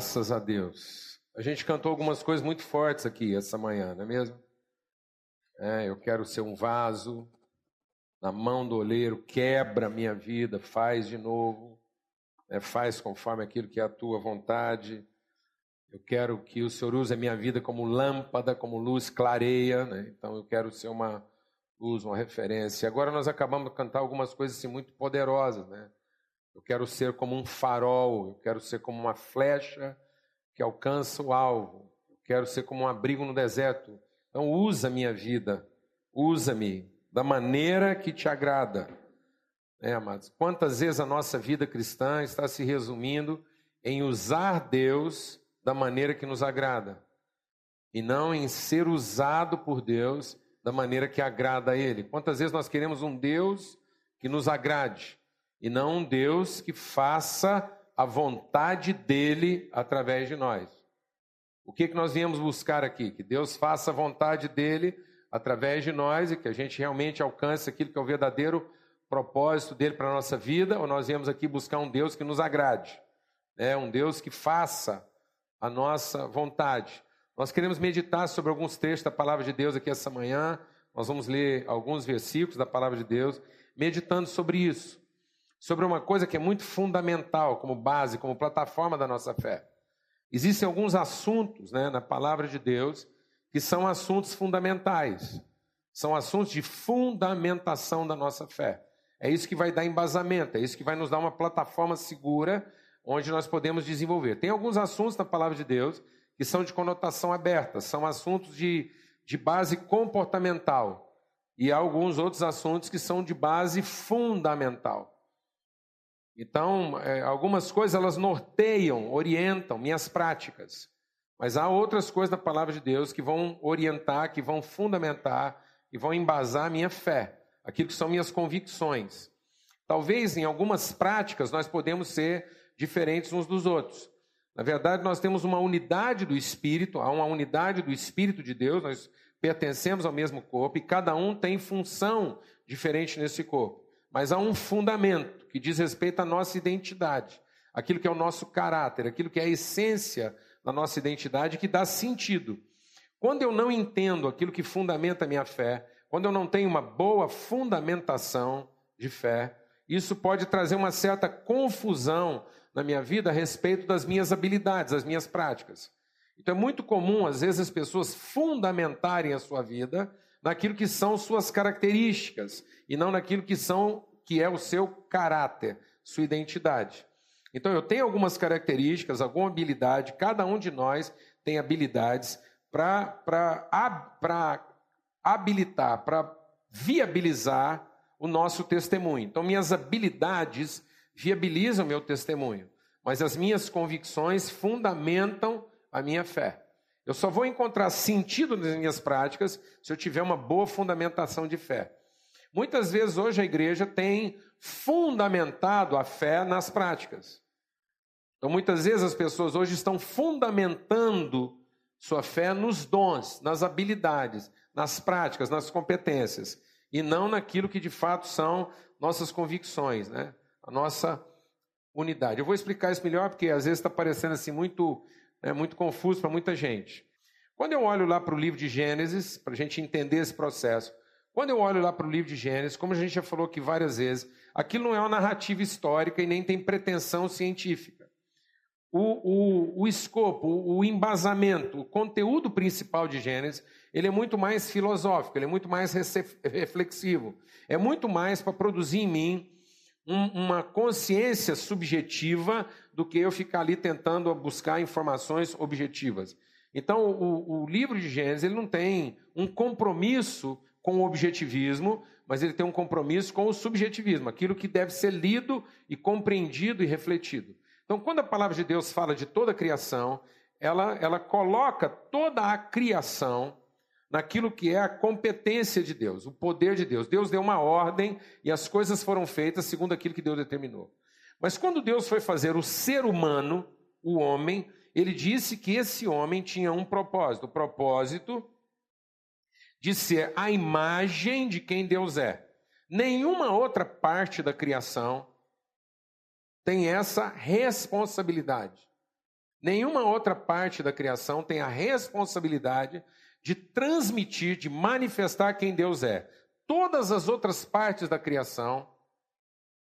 Graças a Deus. A gente cantou algumas coisas muito fortes aqui essa manhã, não é mesmo? É, eu quero ser um vaso na mão do oleiro, quebra a minha vida, faz de novo, né, faz conforme aquilo que é a tua vontade. Eu quero que o Senhor use a minha vida como lâmpada, como luz clareia, né? então eu quero ser uma luz, uma referência. Agora nós acabamos de cantar algumas coisas assim, muito poderosas, né? Eu quero ser como um farol, eu quero ser como uma flecha que alcança o alvo. Eu quero ser como um abrigo no deserto. Então usa a minha vida, usa-me da maneira que te agrada. É, amados, quantas vezes a nossa vida cristã está se resumindo em usar Deus da maneira que nos agrada e não em ser usado por Deus da maneira que agrada a Ele. Quantas vezes nós queremos um Deus que nos agrade e não um Deus que faça a vontade dele através de nós. O que, que nós viemos buscar aqui? Que Deus faça a vontade dele através de nós e que a gente realmente alcance aquilo que é o verdadeiro propósito dele para a nossa vida, ou nós viemos aqui buscar um Deus que nos agrade, né? um Deus que faça a nossa vontade. Nós queremos meditar sobre alguns trechos da palavra de Deus aqui essa manhã, nós vamos ler alguns versículos da palavra de Deus, meditando sobre isso sobre uma coisa que é muito fundamental como base, como plataforma da nossa fé. Existem alguns assuntos né, na palavra de Deus que são assuntos fundamentais, são assuntos de fundamentação da nossa fé. É isso que vai dar embasamento, é isso que vai nos dar uma plataforma segura onde nós podemos desenvolver. Tem alguns assuntos na palavra de Deus que são de conotação aberta, são assuntos de, de base comportamental, e há alguns outros assuntos que são de base fundamental. Então, é, algumas coisas elas norteiam, orientam minhas práticas. Mas há outras coisas da palavra de Deus que vão orientar, que vão fundamentar e vão embasar a minha fé, aquilo que são minhas convicções. Talvez em algumas práticas nós podemos ser diferentes uns dos outros. Na verdade, nós temos uma unidade do Espírito, há uma unidade do Espírito de Deus, nós pertencemos ao mesmo corpo e cada um tem função diferente nesse corpo. Mas há um fundamento que diz respeito à nossa identidade, aquilo que é o nosso caráter, aquilo que é a essência da nossa identidade que dá sentido. Quando eu não entendo aquilo que fundamenta a minha fé, quando eu não tenho uma boa fundamentação de fé, isso pode trazer uma certa confusão na minha vida a respeito das minhas habilidades, das minhas práticas. Então é muito comum, às vezes, as pessoas fundamentarem a sua vida naquilo que são suas características e não naquilo que são que é o seu caráter, sua identidade. Então eu tenho algumas características, alguma habilidade, cada um de nós tem habilidades para habilitar, para viabilizar o nosso testemunho. Então minhas habilidades viabilizam meu testemunho, mas as minhas convicções fundamentam a minha fé. Eu só vou encontrar sentido nas minhas práticas se eu tiver uma boa fundamentação de fé. Muitas vezes hoje a igreja tem fundamentado a fé nas práticas. Então muitas vezes as pessoas hoje estão fundamentando sua fé nos dons, nas habilidades, nas práticas, nas competências, e não naquilo que de fato são nossas convicções, né? a nossa unidade. Eu vou explicar isso melhor porque às vezes está parecendo assim muito é muito confuso para muita gente. Quando eu olho lá para o livro de Gênesis, para a gente entender esse processo, quando eu olho lá para o livro de Gênesis, como a gente já falou aqui várias vezes, aquilo não é uma narrativa histórica e nem tem pretensão científica. O, o, o escopo, o, embasamento, o conteúdo principal de Gênesis, ele é muito mais filosófico, ele é muito mais reflexivo, é muito mais para produzir em mim um, uma consciência subjetiva do que eu ficar ali tentando buscar informações objetivas. Então, o, o livro de Gênesis ele não tem um compromisso com o objetivismo, mas ele tem um compromisso com o subjetivismo, aquilo que deve ser lido e compreendido e refletido. Então, quando a palavra de Deus fala de toda a criação, ela, ela coloca toda a criação naquilo que é a competência de Deus, o poder de Deus. Deus deu uma ordem e as coisas foram feitas segundo aquilo que Deus determinou. Mas quando Deus foi fazer o ser humano, o homem, ele disse que esse homem tinha um propósito. O propósito de ser a imagem de quem Deus é. Nenhuma outra parte da criação tem essa responsabilidade. Nenhuma outra parte da criação tem a responsabilidade de transmitir, de manifestar quem Deus é. Todas as outras partes da criação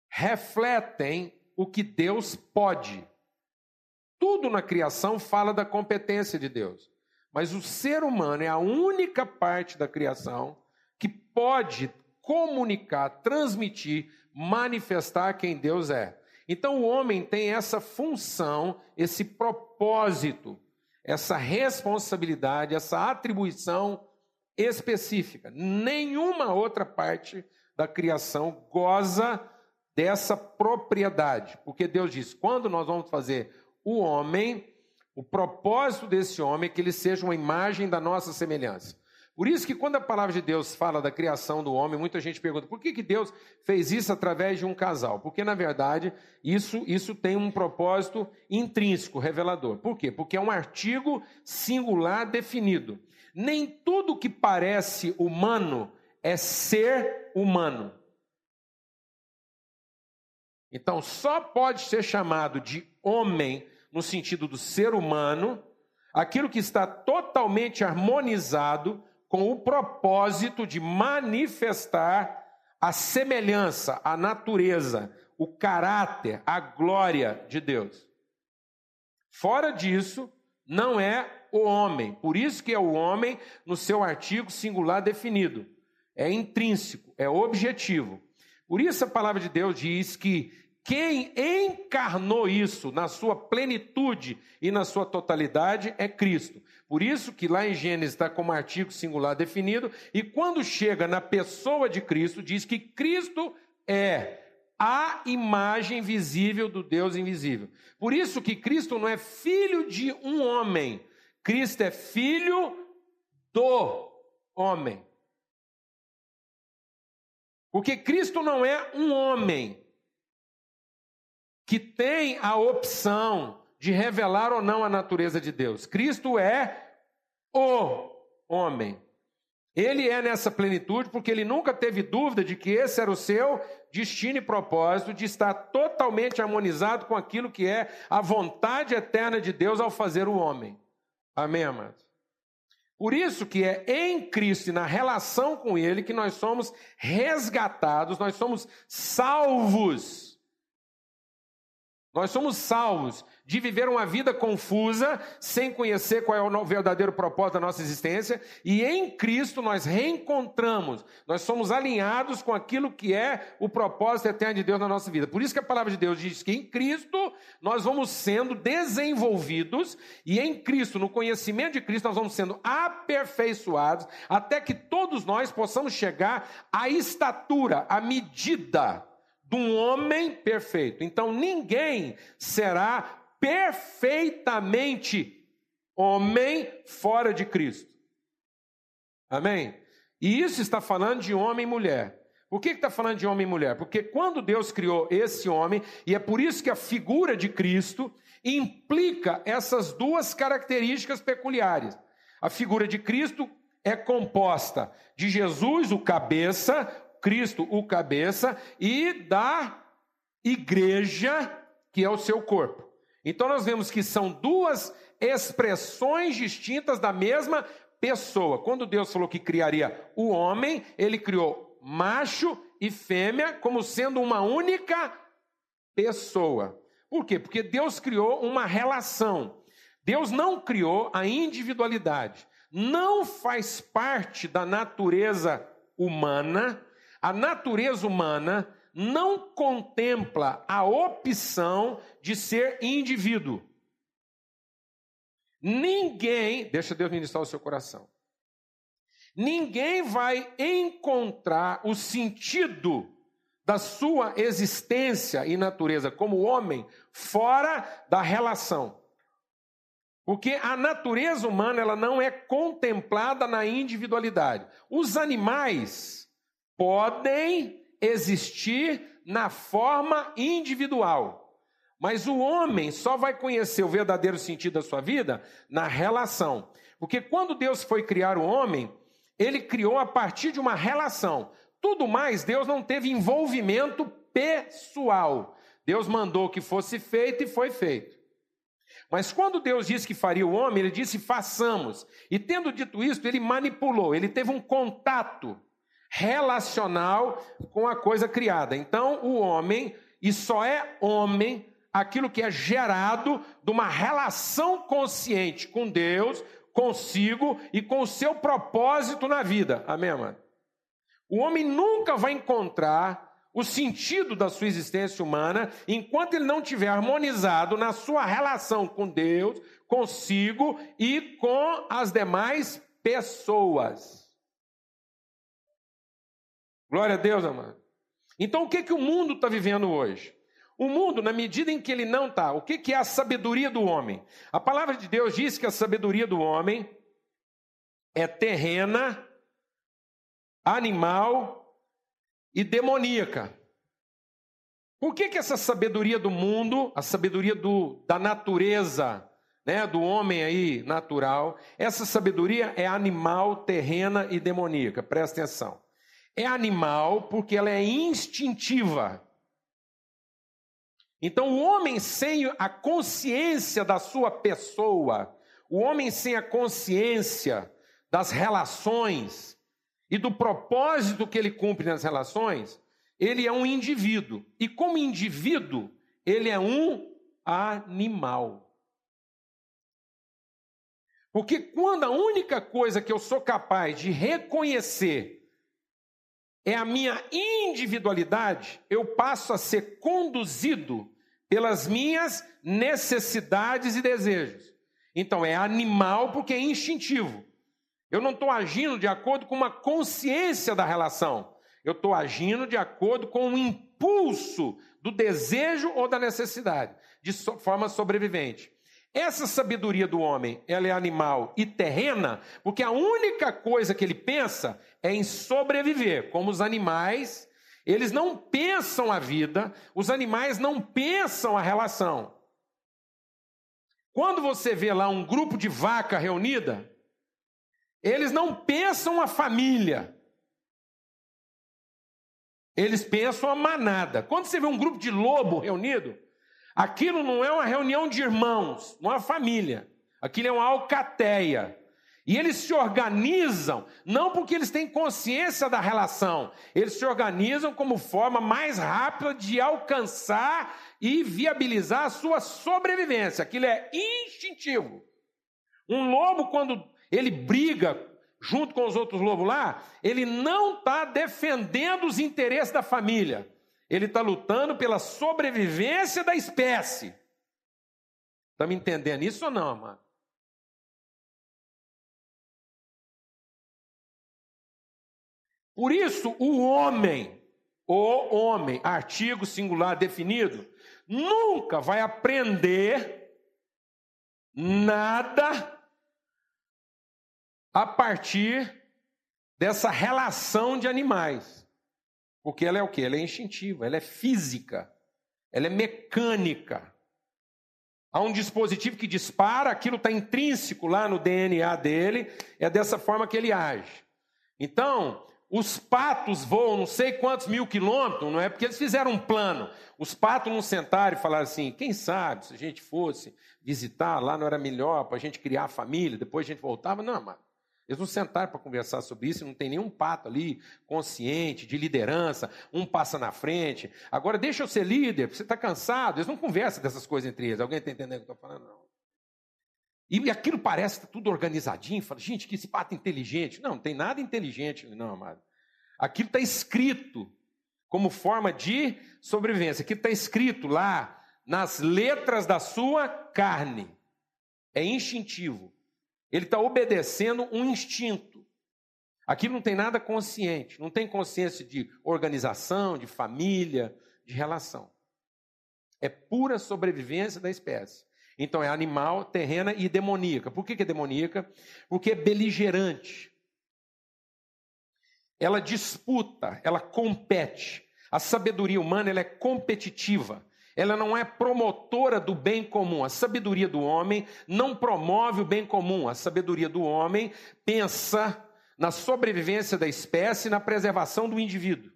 refletem o que Deus pode. Tudo na criação fala da competência de Deus. Mas o ser humano é a única parte da criação que pode comunicar, transmitir, manifestar quem Deus é. Então o homem tem essa função, esse propósito, essa responsabilidade, essa atribuição específica. Nenhuma outra parte da criação goza dessa propriedade, porque Deus diz: quando nós vamos fazer o homem, o propósito desse homem é que ele seja uma imagem da nossa semelhança. Por isso que quando a palavra de Deus fala da criação do homem, muita gente pergunta: por que, que Deus fez isso através de um casal? Porque, na verdade, isso, isso tem um propósito intrínseco, revelador. Por quê? Porque é um artigo singular definido. Nem tudo que parece humano é ser humano. Então, só pode ser chamado de homem, no sentido do ser humano, aquilo que está totalmente harmonizado com o propósito de manifestar a semelhança, a natureza, o caráter, a glória de Deus. Fora disso, não é o homem. Por isso que é o homem no seu artigo singular definido. É intrínseco, é objetivo. Por isso a palavra de Deus diz que quem encarnou isso na sua plenitude e na sua totalidade é Cristo. Por isso que lá em Gênesis está como artigo singular definido, e quando chega na pessoa de Cristo, diz que Cristo é a imagem visível do Deus invisível. Por isso que Cristo não é filho de um homem, Cristo é filho do homem. Porque Cristo não é um homem, que tem a opção de revelar ou não a natureza de Deus. Cristo é o homem. Ele é nessa plenitude porque ele nunca teve dúvida de que esse era o seu destino e propósito de estar totalmente harmonizado com aquilo que é a vontade eterna de Deus ao fazer o homem. Amém, amados? Por isso que é em Cristo e na relação com Ele que nós somos resgatados, nós somos salvos nós somos salvos de viver uma vida confusa, sem conhecer qual é o verdadeiro propósito da nossa existência, e em Cristo nós reencontramos, nós somos alinhados com aquilo que é o propósito eterno de Deus na nossa vida. Por isso que a palavra de Deus diz que em Cristo nós vamos sendo desenvolvidos, e em Cristo, no conhecimento de Cristo, nós vamos sendo aperfeiçoados, até que todos nós possamos chegar à estatura, à medida de um homem perfeito. Então ninguém será perfeitamente homem fora de Cristo. Amém? E isso está falando de homem e mulher. Por que está falando de homem e mulher? Porque quando Deus criou esse homem, e é por isso que a figura de Cristo implica essas duas características peculiares. A figura de Cristo é composta de Jesus, o cabeça, Cristo, o cabeça, e da igreja, que é o seu corpo. Então nós vemos que são duas expressões distintas da mesma pessoa. Quando Deus falou que criaria o homem, ele criou macho e fêmea como sendo uma única pessoa. Por quê? Porque Deus criou uma relação. Deus não criou a individualidade. Não faz parte da natureza humana a natureza humana não contempla a opção de ser indivíduo. Ninguém, deixa Deus ministrar o seu coração. Ninguém vai encontrar o sentido da sua existência e natureza como homem fora da relação. Porque a natureza humana ela não é contemplada na individualidade. Os animais podem existir na forma individual. Mas o homem só vai conhecer o verdadeiro sentido da sua vida na relação. Porque quando Deus foi criar o homem, ele criou a partir de uma relação. Tudo mais, Deus não teve envolvimento pessoal. Deus mandou que fosse feito e foi feito. Mas quando Deus disse que faria o homem, ele disse façamos. E tendo dito isso, ele manipulou, ele teve um contato relacional com a coisa criada. Então, o homem, e só é homem aquilo que é gerado de uma relação consciente com Deus, consigo e com o seu propósito na vida. Amém, mano? O homem nunca vai encontrar o sentido da sua existência humana enquanto ele não tiver harmonizado na sua relação com Deus, consigo e com as demais pessoas. Glória a Deus, amado. Então, o que, que o mundo está vivendo hoje? O mundo, na medida em que ele não está, o que, que é a sabedoria do homem? A palavra de Deus diz que a sabedoria do homem é terrena, animal e demoníaca. Por que, que essa sabedoria do mundo, a sabedoria do, da natureza, né, do homem aí natural, essa sabedoria é animal, terrena e demoníaca? Presta atenção. É animal porque ela é instintiva. Então, o homem sem a consciência da sua pessoa, o homem sem a consciência das relações, e do propósito que ele cumpre nas relações, ele é um indivíduo. E como indivíduo, ele é um animal. Porque quando a única coisa que eu sou capaz de reconhecer é a minha individualidade, eu passo a ser conduzido pelas minhas necessidades e desejos. Então é animal porque é instintivo. Eu não estou agindo de acordo com uma consciência da relação. Eu estou agindo de acordo com o impulso do desejo ou da necessidade, de forma sobrevivente. Essa sabedoria do homem, ela é animal e terrena, porque a única coisa que ele pensa é em sobreviver, como os animais, eles não pensam a vida, os animais não pensam a relação. Quando você vê lá um grupo de vaca reunida, eles não pensam a família. Eles pensam a manada. Quando você vê um grupo de lobo reunido, aquilo não é uma reunião de irmãos, não é uma família. Aquilo é uma alcateia. E eles se organizam, não porque eles têm consciência da relação, eles se organizam como forma mais rápida de alcançar e viabilizar a sua sobrevivência. Aquilo é instintivo. Um lobo, quando ele briga junto com os outros lobos lá, ele não está defendendo os interesses da família. Ele está lutando pela sobrevivência da espécie. Está me entendendo isso ou não, amado? Por isso, o homem, o homem, artigo singular definido, nunca vai aprender nada a partir dessa relação de animais. Porque ela é o que? Ela é instintiva, ela é física, ela é mecânica. Há um dispositivo que dispara, aquilo está intrínseco lá no DNA dele, é dessa forma que ele age. Então, os patos voam não sei quantos mil quilômetros, não é porque eles fizeram um plano. Os patos não sentaram e falaram assim: quem sabe se a gente fosse visitar lá não era melhor para a gente criar a família, depois a gente voltava. Não, mano. Eles não sentaram para conversar sobre isso, não tem nenhum pato ali consciente, de liderança, um passa na frente. Agora deixa eu ser líder, você está cansado. Eles não conversam dessas coisas entre eles. Alguém está entendendo o que eu estou falando? Não. E aquilo parece tá tudo organizadinho. Fala, gente, que esse pato inteligente. Não, não tem nada inteligente, não, amado. Aquilo está escrito como forma de sobrevivência. Aquilo está escrito lá nas letras da sua carne. É instintivo. Ele está obedecendo um instinto. Aqui não tem nada consciente, não tem consciência de organização, de família, de relação. É pura sobrevivência da espécie. Então é animal, terrena e demoníaca. Por que, que é demoníaca? Porque é beligerante. Ela disputa, ela compete. A sabedoria humana ela é competitiva ela não é promotora do bem comum. A sabedoria do homem não promove o bem comum. A sabedoria do homem pensa na sobrevivência da espécie e na preservação do indivíduo.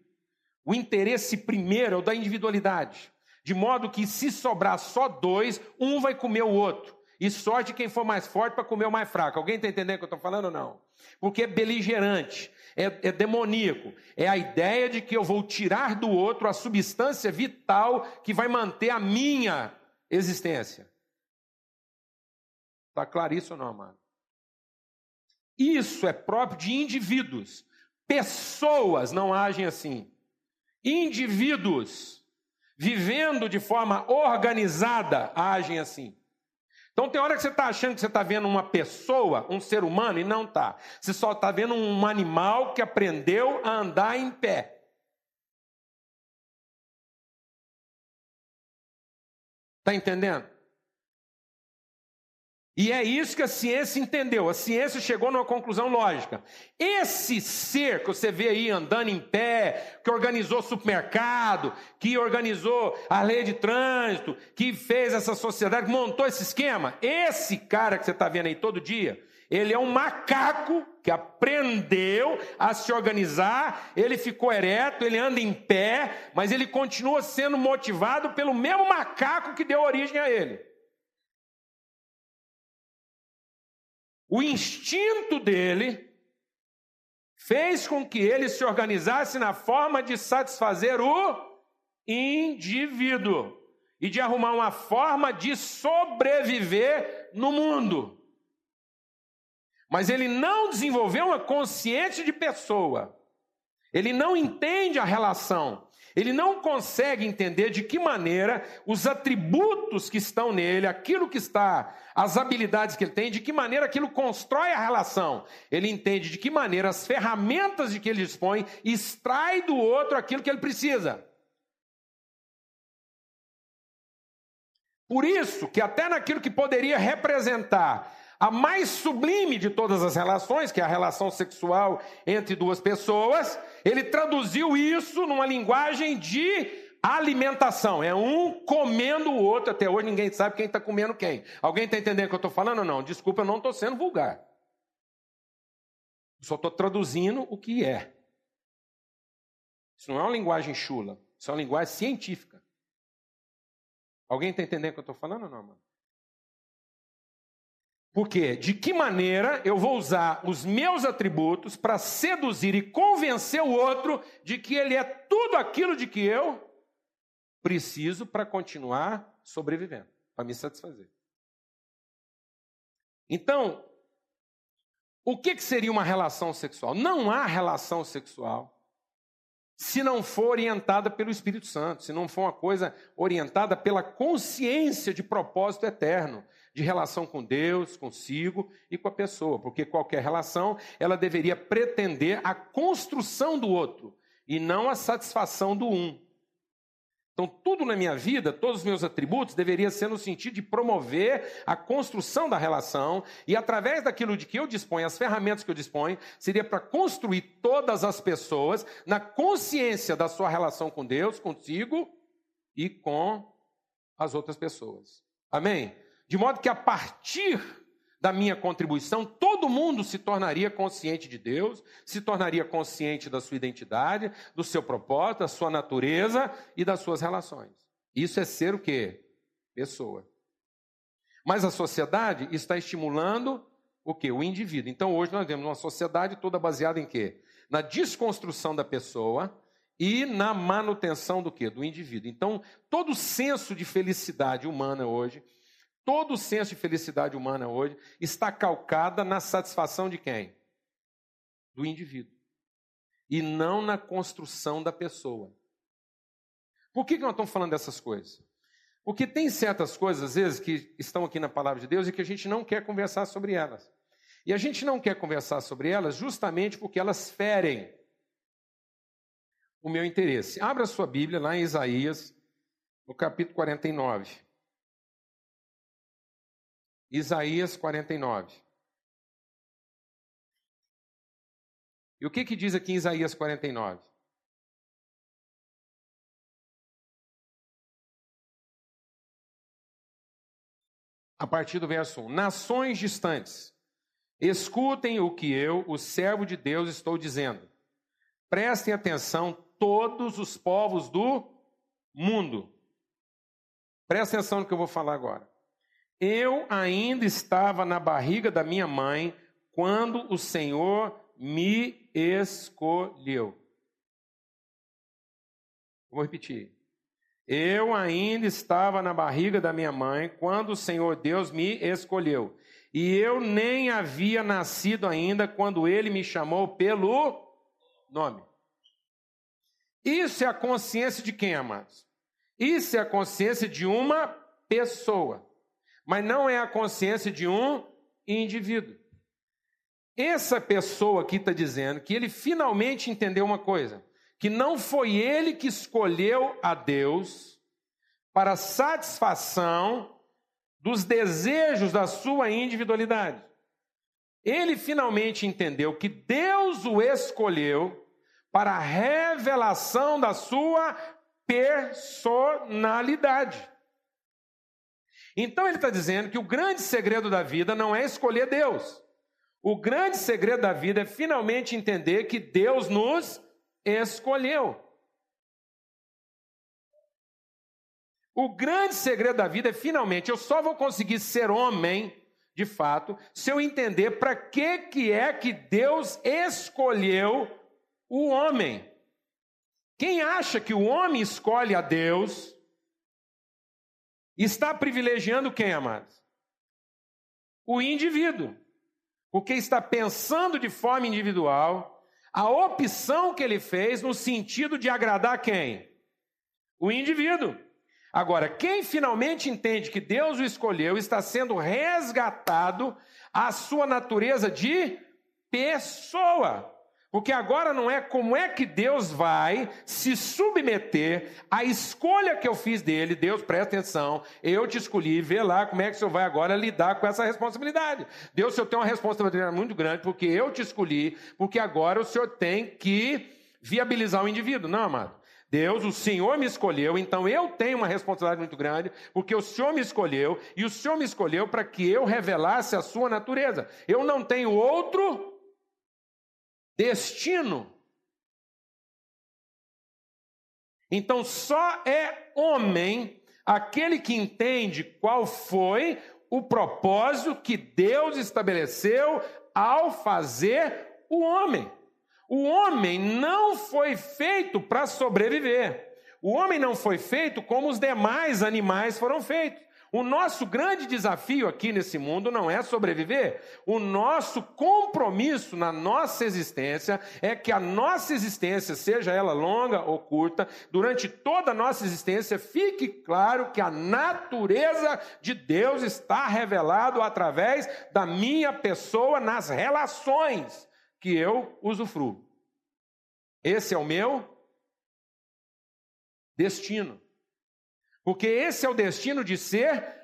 O interesse primeiro é o da individualidade. De modo que, se sobrar só dois, um vai comer o outro. E sorte quem for mais forte para comer o mais fraco. Alguém está entendendo o que eu estou falando ou não? Porque é beligerante, é, é demoníaco. É a ideia de que eu vou tirar do outro a substância vital que vai manter a minha existência. Está claro isso ou não, amado? Isso é próprio de indivíduos. Pessoas não agem assim. Indivíduos, vivendo de forma organizada, agem assim. Então tem hora que você está achando que você está vendo uma pessoa, um ser humano, e não está. Você só está vendo um animal que aprendeu a andar em pé. Está entendendo? E é isso que a ciência entendeu. A ciência chegou numa conclusão lógica. Esse ser que você vê aí andando em pé, que organizou supermercado, que organizou a lei de trânsito, que fez essa sociedade, que montou esse esquema, esse cara que você está vendo aí todo dia, ele é um macaco que aprendeu a se organizar, ele ficou ereto, ele anda em pé, mas ele continua sendo motivado pelo mesmo macaco que deu origem a ele. O instinto dele fez com que ele se organizasse na forma de satisfazer o indivíduo e de arrumar uma forma de sobreviver no mundo. Mas ele não desenvolveu uma consciência de pessoa. Ele não entende a relação. Ele não consegue entender de que maneira os atributos que estão nele, aquilo que está, as habilidades que ele tem, de que maneira aquilo constrói a relação. Ele entende de que maneira as ferramentas de que ele dispõe extrai do outro aquilo que ele precisa. Por isso que até naquilo que poderia representar a mais sublime de todas as relações, que é a relação sexual entre duas pessoas, ele traduziu isso numa linguagem de alimentação. É um comendo o outro. Até hoje ninguém sabe quem está comendo quem. Alguém está entendendo o que eu estou falando ou não? Desculpa, eu não estou sendo vulgar. Só estou traduzindo o que é. Isso não é uma linguagem chula. Isso é uma linguagem científica. Alguém está entendendo o que eu estou falando ou não, mano? Porque de que maneira eu vou usar os meus atributos para seduzir e convencer o outro de que ele é tudo aquilo de que eu preciso para continuar sobrevivendo, para me satisfazer. Então, o que, que seria uma relação sexual? Não há relação sexual se não for orientada pelo Espírito Santo, se não for uma coisa orientada pela consciência de propósito eterno, de relação com Deus, consigo e com a pessoa, porque qualquer relação, ela deveria pretender a construção do outro e não a satisfação do um. Então, tudo na minha vida, todos os meus atributos, deveria ser no sentido de promover a construção da relação, e através daquilo de que eu disponho, as ferramentas que eu disponho, seria para construir todas as pessoas na consciência da sua relação com Deus, consigo e com as outras pessoas. Amém? De modo que a partir da minha contribuição, todo mundo se tornaria consciente de Deus, se tornaria consciente da sua identidade, do seu propósito, da sua natureza e das suas relações. Isso é ser o quê? Pessoa. Mas a sociedade está estimulando o quê? O indivíduo. Então hoje nós temos uma sociedade toda baseada em quê? Na desconstrução da pessoa e na manutenção do quê? Do indivíduo. Então, todo senso de felicidade humana hoje Todo o senso de felicidade humana hoje está calcada na satisfação de quem? Do indivíduo. E não na construção da pessoa. Por que, que nós estamos falando dessas coisas? Porque tem certas coisas, às vezes, que estão aqui na palavra de Deus e que a gente não quer conversar sobre elas. E a gente não quer conversar sobre elas justamente porque elas ferem o meu interesse. Abra sua Bíblia lá em Isaías, no capítulo 49. Isaías 49. E o que, que diz aqui em Isaías 49? A partir do verso 1: Nações distantes, escutem o que eu, o servo de Deus, estou dizendo. Prestem atenção, todos os povos do mundo. Prestem atenção no que eu vou falar agora. Eu ainda estava na barriga da minha mãe quando o Senhor me escolheu. Vou repetir. Eu ainda estava na barriga da minha mãe quando o Senhor Deus me escolheu. E eu nem havia nascido ainda quando ele me chamou pelo nome. Isso é a consciência de quem, amados? Isso é a consciência de uma pessoa, mas não é a consciência de um indivíduo. Essa pessoa aqui está dizendo que ele finalmente entendeu uma coisa: que não foi ele que escolheu a Deus para satisfação dos desejos da sua individualidade. Ele finalmente entendeu que Deus o escolheu para a revelação da sua personalidade. Então ele está dizendo que o grande segredo da vida não é escolher Deus. O grande segredo da vida é finalmente entender que Deus nos escolheu. O grande segredo da vida é finalmente eu só vou conseguir ser homem, de fato, se eu entender para que que é que Deus escolheu o homem. Quem acha que o homem escolhe a Deus, está privilegiando quem, amados? O indivíduo. Porque está pensando de forma individual a opção que ele fez no sentido de agradar quem? O indivíduo. Agora, quem finalmente entende que Deus o escolheu está sendo resgatado à sua natureza de pessoa. Porque agora não é como é que Deus vai se submeter à escolha que eu fiz dele. Deus, presta atenção, eu te escolhi, vê lá como é que o senhor vai agora lidar com essa responsabilidade. Deus, o senhor tem uma responsabilidade muito grande, porque eu te escolhi, porque agora o senhor tem que viabilizar o indivíduo. Não, amado. Deus, o Senhor me escolheu, então eu tenho uma responsabilidade muito grande, porque o Senhor me escolheu, e o Senhor me escolheu para que eu revelasse a sua natureza. Eu não tenho outro destino. Então só é homem aquele que entende qual foi o propósito que Deus estabeleceu ao fazer o homem. O homem não foi feito para sobreviver. O homem não foi feito como os demais animais foram feitos. O nosso grande desafio aqui nesse mundo não é sobreviver. O nosso compromisso na nossa existência é que a nossa existência, seja ela longa ou curta, durante toda a nossa existência, fique claro que a natureza de Deus está revelado através da minha pessoa nas relações que eu usufruo. Esse é o meu destino. Porque esse é o destino de ser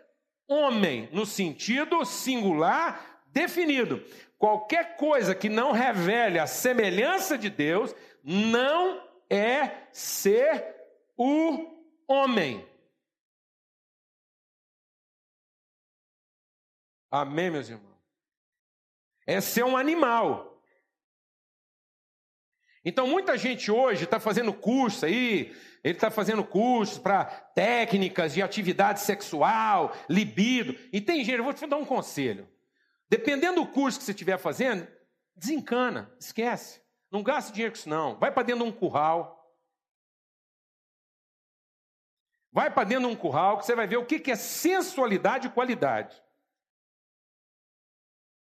homem, no sentido singular definido. Qualquer coisa que não revele a semelhança de Deus não é ser o homem. Amém, meus irmãos? É ser um animal. Então, muita gente hoje está fazendo curso aí, ele está fazendo cursos para técnicas de atividade sexual, libido. E tem gente, eu vou te dar um conselho. Dependendo do curso que você estiver fazendo, desencana, esquece. Não gasta dinheiro com isso, não. Vai para dentro de um curral. Vai para dentro de um curral que você vai ver o que é sensualidade e qualidade.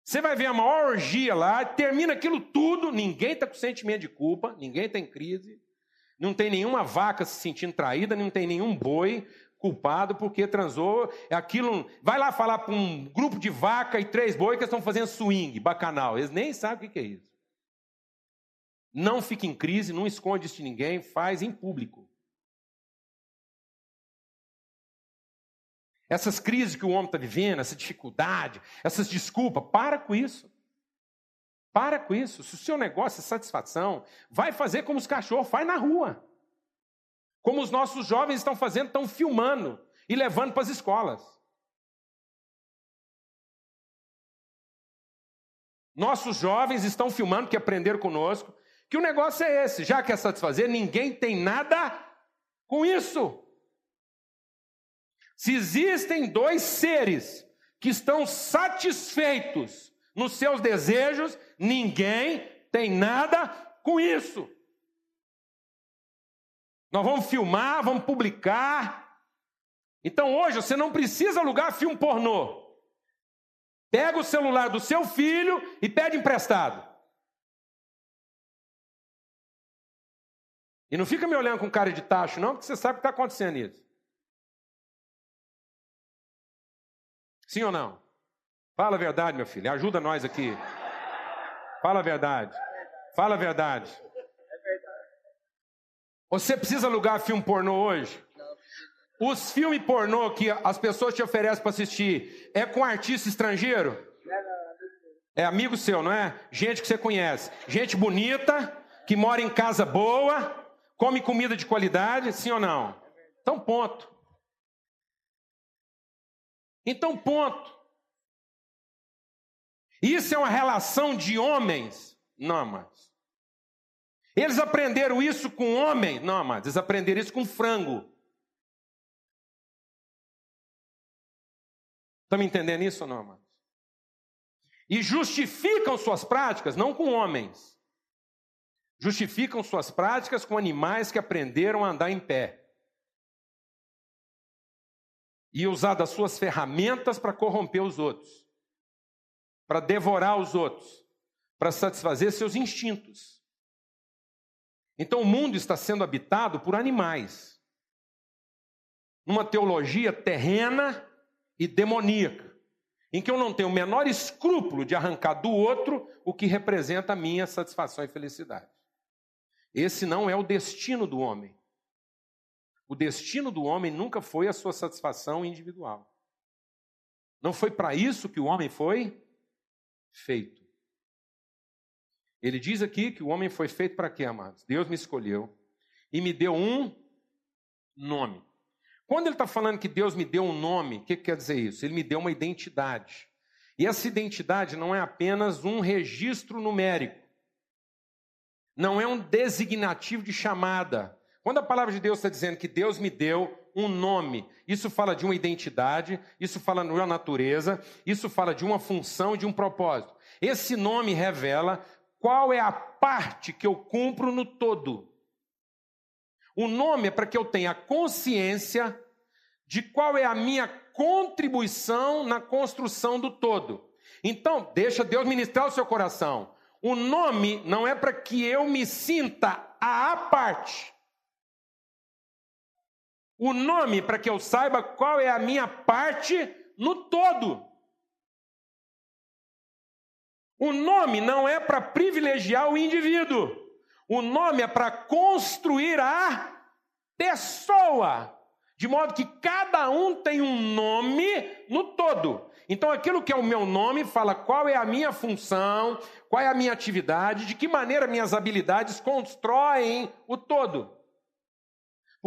Você vai ver a maior orgia lá, termina aquilo tudo, ninguém está com sentimento de culpa, ninguém tem crise. Não tem nenhuma vaca se sentindo traída, não tem nenhum boi culpado porque transou. É aquilo. Vai lá falar para um grupo de vaca e três boi que estão fazendo swing, bacanal. Eles nem sabem o que é isso. Não fica em crise, não esconde isso de ninguém, faz em público. Essas crises que o homem está vivendo, essa dificuldade, essas desculpas, para com isso. Para com isso. Se o seu negócio é satisfação, vai fazer como os cachorros faz na rua. Como os nossos jovens estão fazendo, estão filmando e levando para as escolas. Nossos jovens estão filmando, que aprenderam conosco, que o negócio é esse. Já quer satisfazer, ninguém tem nada com isso. Se existem dois seres que estão satisfeitos nos seus desejos, ninguém tem nada com isso. Nós vamos filmar, vamos publicar. Então hoje você não precisa alugar filme pornô. Pega o celular do seu filho e pede emprestado. E não fica me olhando com cara de tacho, não, porque você sabe que está acontecendo isso. Sim ou não? Fala a verdade, meu filho. Ajuda nós aqui. Fala a verdade. Fala a verdade. Você precisa alugar filme pornô hoje? Os filmes pornô que as pessoas te oferecem para assistir é com artista estrangeiro? É amigo seu, não é? Gente que você conhece. Gente bonita, que mora em casa boa, come comida de qualidade, sim ou não? Então, ponto. Então, ponto. Isso é uma relação de homens? Não, amados. Eles aprenderam isso com homem? Não, amados. Eles aprenderam isso com frango. Estão me entendendo isso ou não, amados? E justificam suas práticas não com homens. Justificam suas práticas com animais que aprenderam a andar em pé. E usar das suas ferramentas para corromper os outros para devorar os outros, para satisfazer seus instintos. Então o mundo está sendo habitado por animais, numa teologia terrena e demoníaca, em que eu não tenho o menor escrúpulo de arrancar do outro o que representa a minha satisfação e felicidade. Esse não é o destino do homem. O destino do homem nunca foi a sua satisfação individual. Não foi para isso que o homem foi feito. Ele diz aqui que o homem foi feito para quê, amados? Deus me escolheu e me deu um nome. Quando ele está falando que Deus me deu um nome, o que, que quer dizer isso? Ele me deu uma identidade. E essa identidade não é apenas um registro numérico, não é um designativo de chamada. Quando a palavra de Deus está dizendo que Deus me deu um nome. Isso fala de uma identidade, isso fala de uma natureza, isso fala de uma função, de um propósito. Esse nome revela qual é a parte que eu cumpro no todo. O nome é para que eu tenha consciência de qual é a minha contribuição na construção do todo. Então, deixa Deus ministrar o seu coração. O nome não é para que eu me sinta a parte. O nome para que eu saiba qual é a minha parte no todo. O nome não é para privilegiar o indivíduo. O nome é para construir a pessoa. De modo que cada um tem um nome no todo. Então, aquilo que é o meu nome fala qual é a minha função, qual é a minha atividade, de que maneira minhas habilidades constroem o todo.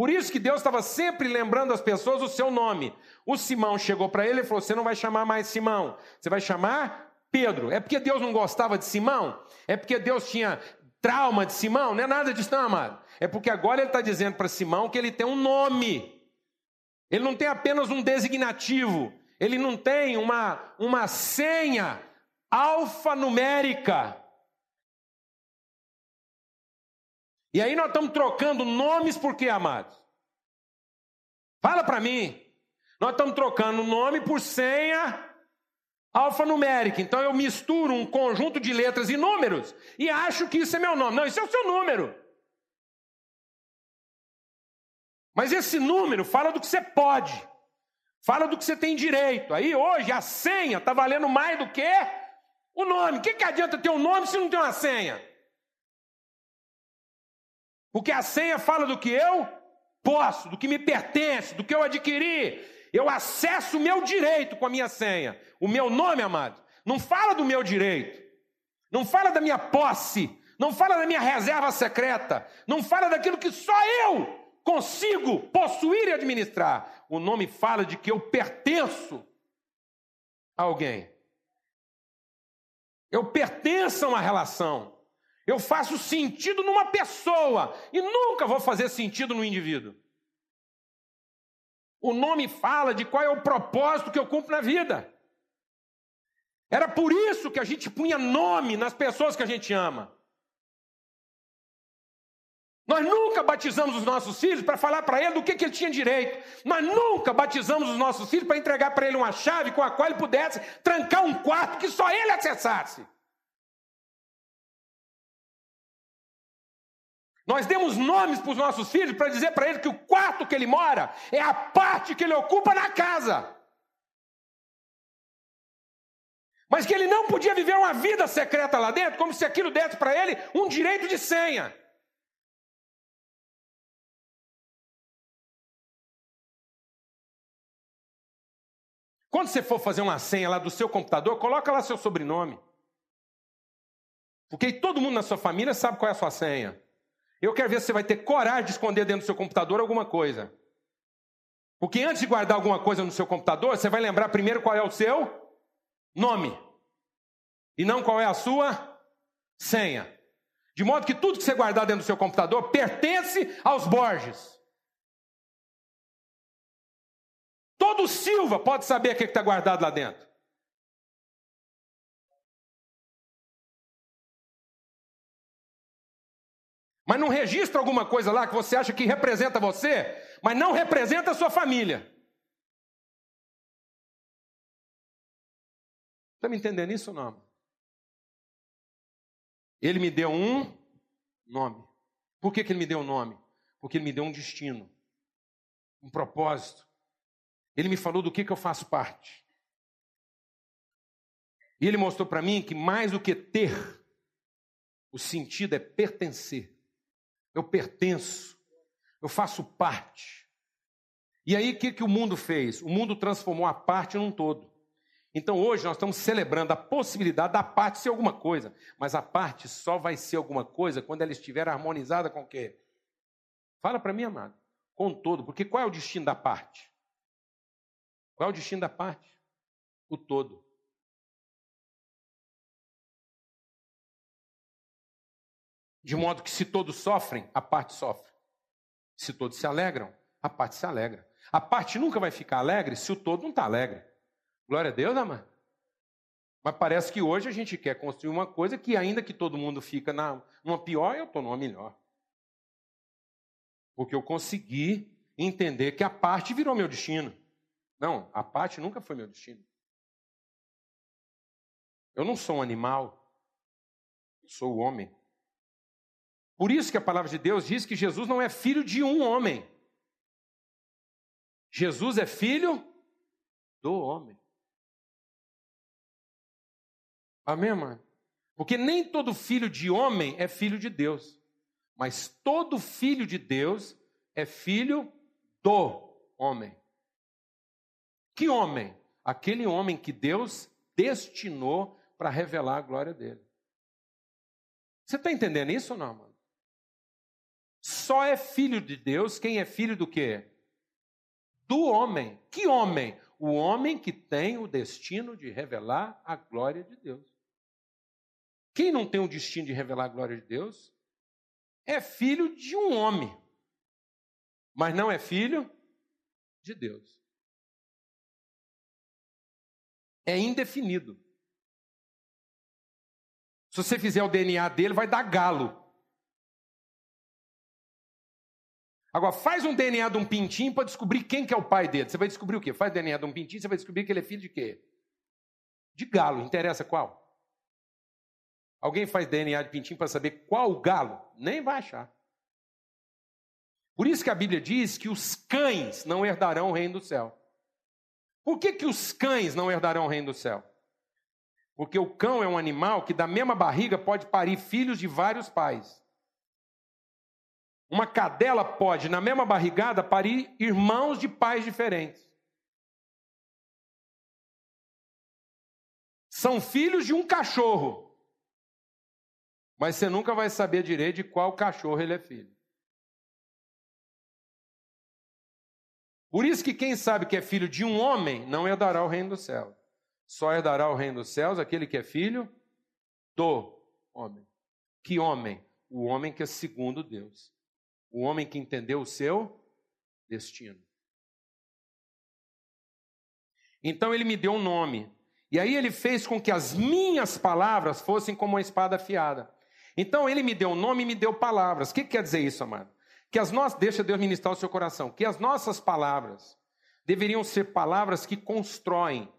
Por isso que Deus estava sempre lembrando as pessoas o seu nome. O Simão chegou para ele e falou: Você não vai chamar mais Simão, você vai chamar Pedro. É porque Deus não gostava de Simão? É porque Deus tinha trauma de Simão? Não é nada disso, não, amado. É porque agora ele está dizendo para Simão que ele tem um nome. Ele não tem apenas um designativo. Ele não tem uma, uma senha alfanumérica. E aí nós estamos trocando nomes por quê, amados? Fala para mim. Nós estamos trocando nome por senha alfanumérica. Então eu misturo um conjunto de letras e números e acho que isso é meu nome. Não, isso é o seu número. Mas esse número fala do que você pode. Fala do que você tem direito. Aí hoje a senha está valendo mais do que o nome. O que, que adianta ter um nome se não tem uma senha? Porque a senha fala do que eu posso, do que me pertence, do que eu adquiri. Eu acesso o meu direito com a minha senha. O meu nome, amado, não fala do meu direito. Não fala da minha posse. Não fala da minha reserva secreta. Não fala daquilo que só eu consigo possuir e administrar. O nome fala de que eu pertenço a alguém. Eu pertenço a uma relação. Eu faço sentido numa pessoa e nunca vou fazer sentido no indivíduo. O nome fala de qual é o propósito que eu cumpro na vida. Era por isso que a gente punha nome nas pessoas que a gente ama. Nós nunca batizamos os nossos filhos para falar para ele do que, que ele tinha direito. Nós nunca batizamos os nossos filhos para entregar para ele uma chave com a qual ele pudesse trancar um quarto que só ele acessasse. Nós demos nomes para os nossos filhos para dizer para ele que o quarto que ele mora é a parte que ele ocupa na casa. Mas que ele não podia viver uma vida secreta lá dentro, como se aquilo desse para ele um direito de senha. Quando você for fazer uma senha lá do seu computador, coloca lá seu sobrenome. Porque todo mundo na sua família sabe qual é a sua senha. Eu quero ver se você vai ter coragem de esconder dentro do seu computador alguma coisa. Porque antes de guardar alguma coisa no seu computador, você vai lembrar primeiro qual é o seu nome. E não qual é a sua senha. De modo que tudo que você guardar dentro do seu computador pertence aos Borges. Todo Silva pode saber o que está guardado lá dentro. Mas não registra alguma coisa lá que você acha que representa você, mas não representa a sua família. Está me entendendo isso ou não? Ele me deu um nome. Por que, que ele me deu um nome? Porque ele me deu um destino, um propósito. Ele me falou do que, que eu faço parte. E ele mostrou para mim que mais do que ter, o sentido é pertencer eu pertenço, eu faço parte. E aí o que, que o mundo fez? O mundo transformou a parte num todo. Então hoje nós estamos celebrando a possibilidade da parte ser alguma coisa, mas a parte só vai ser alguma coisa quando ela estiver harmonizada com o quê? Fala para mim, amado. Com o todo, porque qual é o destino da parte? Qual é o destino da parte? O todo. De modo que se todos sofrem, a parte sofre. Se todos se alegram, a parte se alegra. A parte nunca vai ficar alegre se o todo não está alegre. Glória a Deus, amado. Mas parece que hoje a gente quer construir uma coisa que, ainda que todo mundo fica na, numa pior, eu estou numa melhor. Porque eu consegui entender que a parte virou meu destino. Não, a parte nunca foi meu destino. Eu não sou um animal, eu sou o homem. Por isso que a palavra de Deus diz que Jesus não é filho de um homem. Jesus é filho do homem. Amém, mano? Porque nem todo filho de homem é filho de Deus. Mas todo filho de Deus é filho do homem. Que homem? Aquele homem que Deus destinou para revelar a glória dele. Você está entendendo isso ou não, mano? Só é filho de Deus quem é filho do quê? Do homem. Que homem? O homem que tem o destino de revelar a glória de Deus. Quem não tem o destino de revelar a glória de Deus é filho de um homem, mas não é filho de Deus. É indefinido. Se você fizer o DNA dele, vai dar galo. Agora, faz um DNA de um pintinho para descobrir quem que é o pai dele. Você vai descobrir o quê? Faz DNA de um pintinho, você vai descobrir que ele é filho de quê? De galo. Interessa qual? Alguém faz DNA de pintinho para saber qual o galo? Nem vai achar. Por isso que a Bíblia diz que os cães não herdarão o reino do céu. Por que, que os cães não herdarão o reino do céu? Porque o cão é um animal que da mesma barriga pode parir filhos de vários pais. Uma cadela pode, na mesma barrigada, parir irmãos de pais diferentes. São filhos de um cachorro. Mas você nunca vai saber direito de qual cachorro ele é filho. Por isso que quem sabe que é filho de um homem não herdará o reino do céu. Só herdará o reino dos céus aquele que é filho do homem. Que homem? O homem que é segundo Deus. O homem que entendeu o seu destino. Então ele me deu um nome. E aí ele fez com que as minhas palavras fossem como uma espada afiada. Então ele me deu nome e me deu palavras. O que quer dizer isso, amado? Que as nossas, deixa Deus ministrar o seu coração, que as nossas palavras deveriam ser palavras que constroem,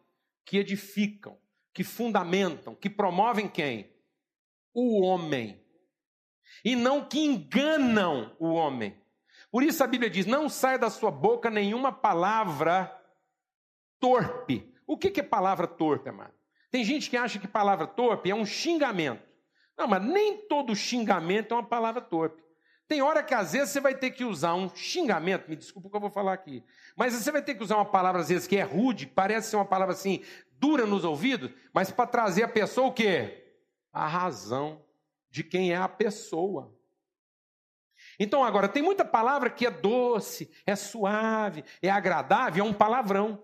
que edificam, que fundamentam, que promovem quem? O homem. E não que enganam o homem. Por isso a Bíblia diz: não saia da sua boca nenhuma palavra torpe. O que é palavra torpe, amado? Tem gente que acha que palavra torpe é um xingamento. Não, mas nem todo xingamento é uma palavra torpe. Tem hora que às vezes você vai ter que usar um xingamento, me desculpa o que eu vou falar aqui, mas você vai ter que usar uma palavra às vezes que é rude, parece ser uma palavra assim, dura nos ouvidos, mas para trazer a pessoa o quê? A razão de quem é a pessoa. Então, agora, tem muita palavra que é doce, é suave, é agradável, é um palavrão.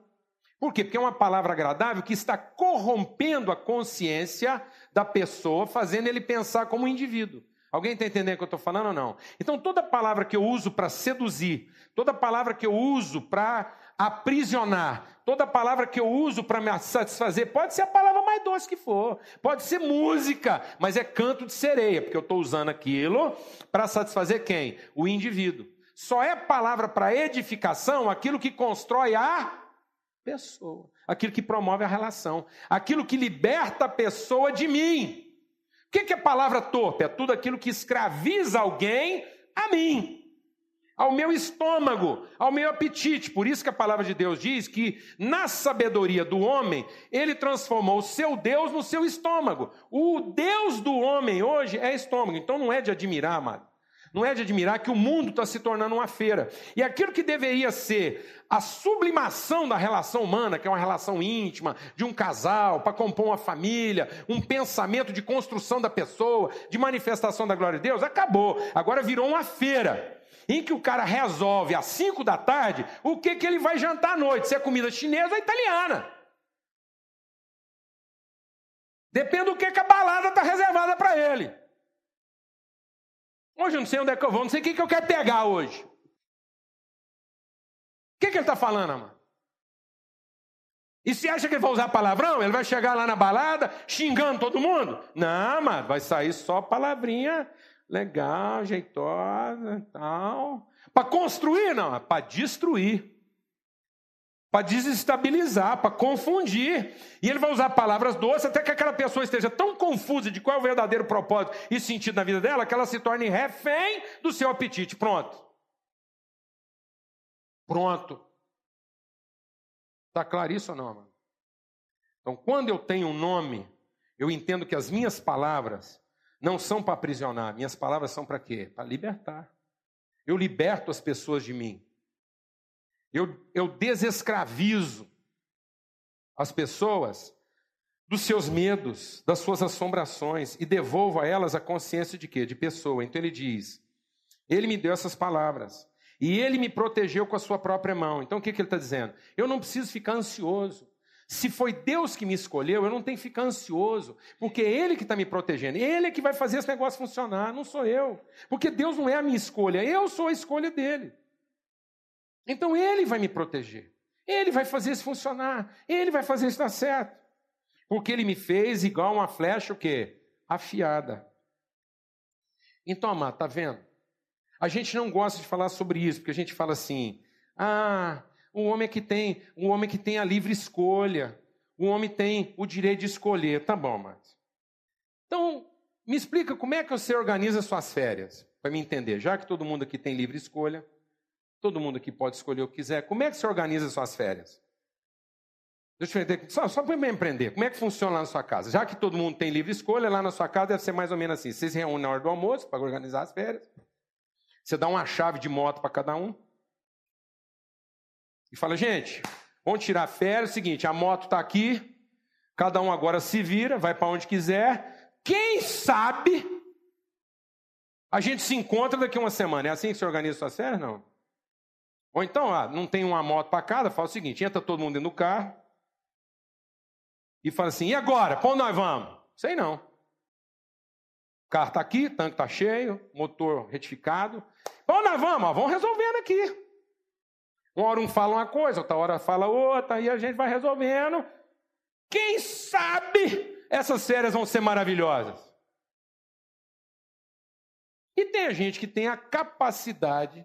Por quê? Porque é uma palavra agradável que está corrompendo a consciência da pessoa, fazendo ele pensar como um indivíduo. Alguém está entendendo o que eu estou falando ou não? Então, toda palavra que eu uso para seduzir, toda palavra que eu uso para aprisionar, toda palavra que eu uso para me satisfazer, pode ser a palavra mais doce que for, pode ser música, mas é canto de sereia, porque eu estou usando aquilo para satisfazer quem? O indivíduo. Só é palavra para edificação aquilo que constrói a pessoa, aquilo que promove a relação, aquilo que liberta a pessoa de mim. O que é palavra torpe? É tudo aquilo que escraviza alguém a mim, ao meu estômago, ao meu apetite. Por isso que a palavra de Deus diz que na sabedoria do homem, ele transformou o seu Deus no seu estômago. O Deus do homem hoje é estômago. Então não é de admirar, amado. Não é de admirar que o mundo está se tornando uma feira. E aquilo que deveria ser a sublimação da relação humana, que é uma relação íntima, de um casal, para compor uma família, um pensamento de construção da pessoa, de manifestação da glória de Deus, acabou. Agora virou uma feira. Em que o cara resolve às 5 da tarde o que, que ele vai jantar à noite, se é comida chinesa ou italiana. Depende do que, que a balada está reservada para ele. Hoje eu não sei onde é que eu vou, não sei o que, que eu quero pegar hoje. O que, que ele está falando, amado? E se acha que ele vai usar palavrão? Ele vai chegar lá na balada xingando todo mundo? Não, amado, vai sair só palavrinha legal, jeitosa e tal. Para construir, não, é para destruir para desestabilizar, para confundir. E ele vai usar palavras doces até que aquela pessoa esteja tão confusa de qual é o verdadeiro propósito e sentido na vida dela que ela se torne refém do seu apetite. Pronto. Pronto. Está claro isso ou não, mano? Então, quando eu tenho um nome, eu entendo que as minhas palavras não são para aprisionar, minhas palavras são para quê? Para libertar. Eu liberto as pessoas de mim. Eu, eu desescravizo as pessoas dos seus medos, das suas assombrações e devolvo a elas a consciência de quê? De pessoa. Então ele diz: Ele me deu essas palavras e ele me protegeu com a sua própria mão. Então o que, que ele está dizendo? Eu não preciso ficar ansioso. Se foi Deus que me escolheu, eu não tenho que ficar ansioso, porque é Ele que está me protegendo, Ele é que vai fazer esse negócio funcionar, não sou eu. Porque Deus não é a minha escolha, eu sou a escolha dele. Então ele vai me proteger. Ele vai fazer isso funcionar. Ele vai fazer isso dar certo. Porque ele me fez igual uma flecha o quê? Afiada. Então, amado, tá vendo? A gente não gosta de falar sobre isso, porque a gente fala assim: "Ah, o homem é que tem, o homem que tem a livre escolha, o homem tem o direito de escolher". Tá bom, mas. Então, me explica como é que você organiza suas férias, para me entender, já que todo mundo aqui tem livre escolha. Todo mundo aqui pode escolher o que quiser. Como é que você organiza suas férias? Deixa eu entender, só, só para me empreender, como é que funciona lá na sua casa? Já que todo mundo tem livre escolha, lá na sua casa deve ser mais ou menos assim. Vocês se reúnem na hora do almoço para organizar as férias. Você dá uma chave de moto para cada um. E fala, gente, vamos tirar férias. É o seguinte, a moto está aqui. Cada um agora se vira, vai para onde quiser. Quem sabe a gente se encontra daqui uma semana. É assim que você organiza suas férias? Não. Ou então, ah, não tem uma moto para cada, fala o seguinte: entra todo mundo dentro do carro e fala assim: e agora? Para onde nós vamos? Sei não. O carro está aqui, o tanque está cheio, motor retificado. Para nós vamos? Ah, vamos resolvendo aqui. Uma hora um fala uma coisa, outra hora fala outra, e a gente vai resolvendo. Quem sabe essas férias vão ser maravilhosas? E tem a gente que tem a capacidade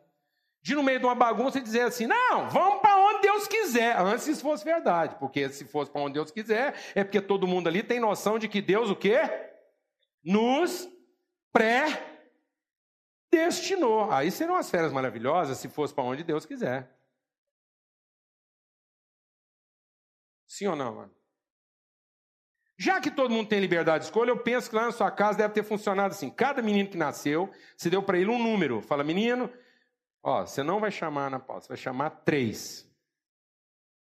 de, no meio de uma bagunça, dizer assim: não, vamos para onde Deus quiser. Antes se fosse verdade, porque se fosse para onde Deus quiser, é porque todo mundo ali tem noção de que Deus o quê? Nos pré-destinou. Aí seriam as férias maravilhosas se fosse para onde Deus quiser. Sim ou não, mano? Já que todo mundo tem liberdade de escolha, eu penso que lá na sua casa deve ter funcionado assim. Cada menino que nasceu, você deu para ele um número. Fala, menino, ó, você não vai chamar Ana Paula, você vai chamar três.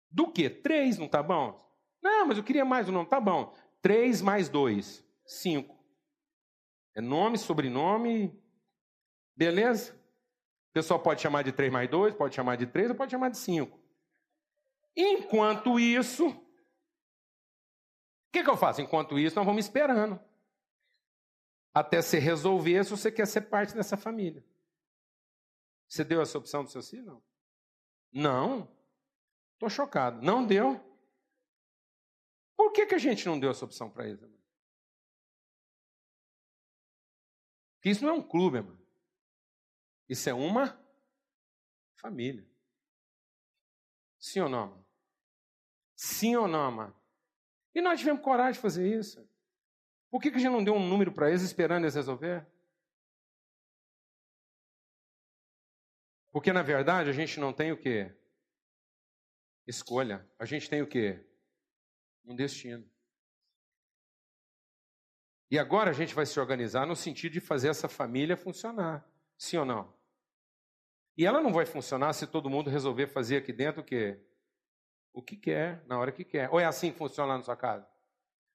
Do que? Três, não tá bom? Não, mas eu queria mais um nome. Tá bom. Três mais dois. Cinco. É nome, sobrenome. Beleza? O pessoal pode chamar de três mais dois, pode chamar de três ou pode chamar de cinco. Enquanto isso, o que, que eu faço? Enquanto isso, nós vamos esperando. Até se resolver se você quer ser parte dessa família. Você deu essa opção do seu filho? Não. Não. Estou chocado. Não deu. Por que, que a gente não deu essa opção para eles? Porque isso não é um clube, irmão. Isso é uma família. Sim ou não? Sim ou não, amado? E nós tivemos coragem de fazer isso. Por que, que a gente não deu um número para eles esperando eles resolver? Porque, na verdade, a gente não tem o quê? Escolha. A gente tem o quê? Um destino. E agora a gente vai se organizar no sentido de fazer essa família funcionar. Sim ou não? E ela não vai funcionar se todo mundo resolver fazer aqui dentro o quê? O que quer, na hora que quer. Ou é assim que funciona lá na sua casa?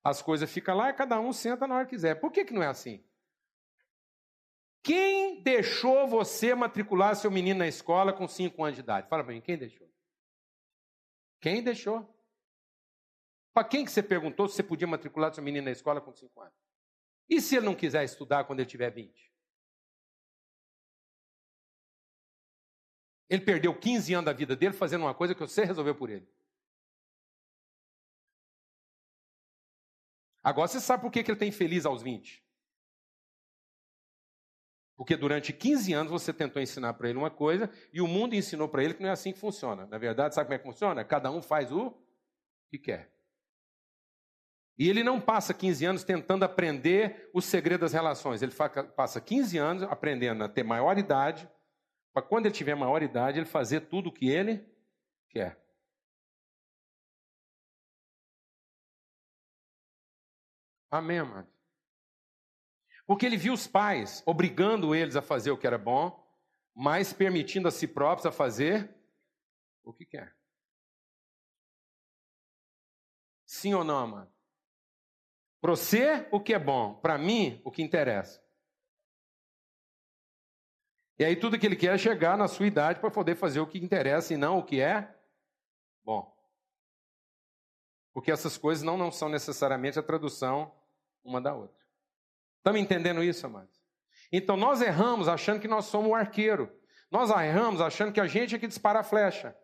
As coisas ficam lá e cada um senta na hora que quiser. Por que, que não é assim? Quem deixou você matricular seu menino na escola com 5 anos de idade? Fala para mim, quem deixou? Quem deixou? Para quem que você perguntou se você podia matricular seu menino na escola com 5 anos? E se ele não quiser estudar quando ele tiver 20? Ele perdeu 15 anos da vida dele fazendo uma coisa que você resolveu por ele. Agora você sabe por que, ele está infeliz aos 20? Porque durante 15 anos você tentou ensinar para ele uma coisa e o mundo ensinou para ele que não é assim que funciona. Na verdade, sabe como é que funciona? Cada um faz o que quer. E ele não passa 15 anos tentando aprender o segredo das relações. Ele passa 15 anos aprendendo a ter maior idade, para quando ele tiver maior idade, ele fazer tudo o que ele quer. Amém, amado? Porque ele viu os pais obrigando eles a fazer o que era bom, mas permitindo a si próprios a fazer o que quer. Sim ou não, amado? Para você, o que é bom. Para mim, o que interessa. E aí tudo que ele quer é chegar na sua idade para poder fazer o que interessa e não o que é bom. Porque essas coisas não, não são necessariamente a tradução uma da outra. Estamos entendendo isso, amados? Então nós erramos achando que nós somos o arqueiro. Nós erramos achando que a gente é que dispara a flecha.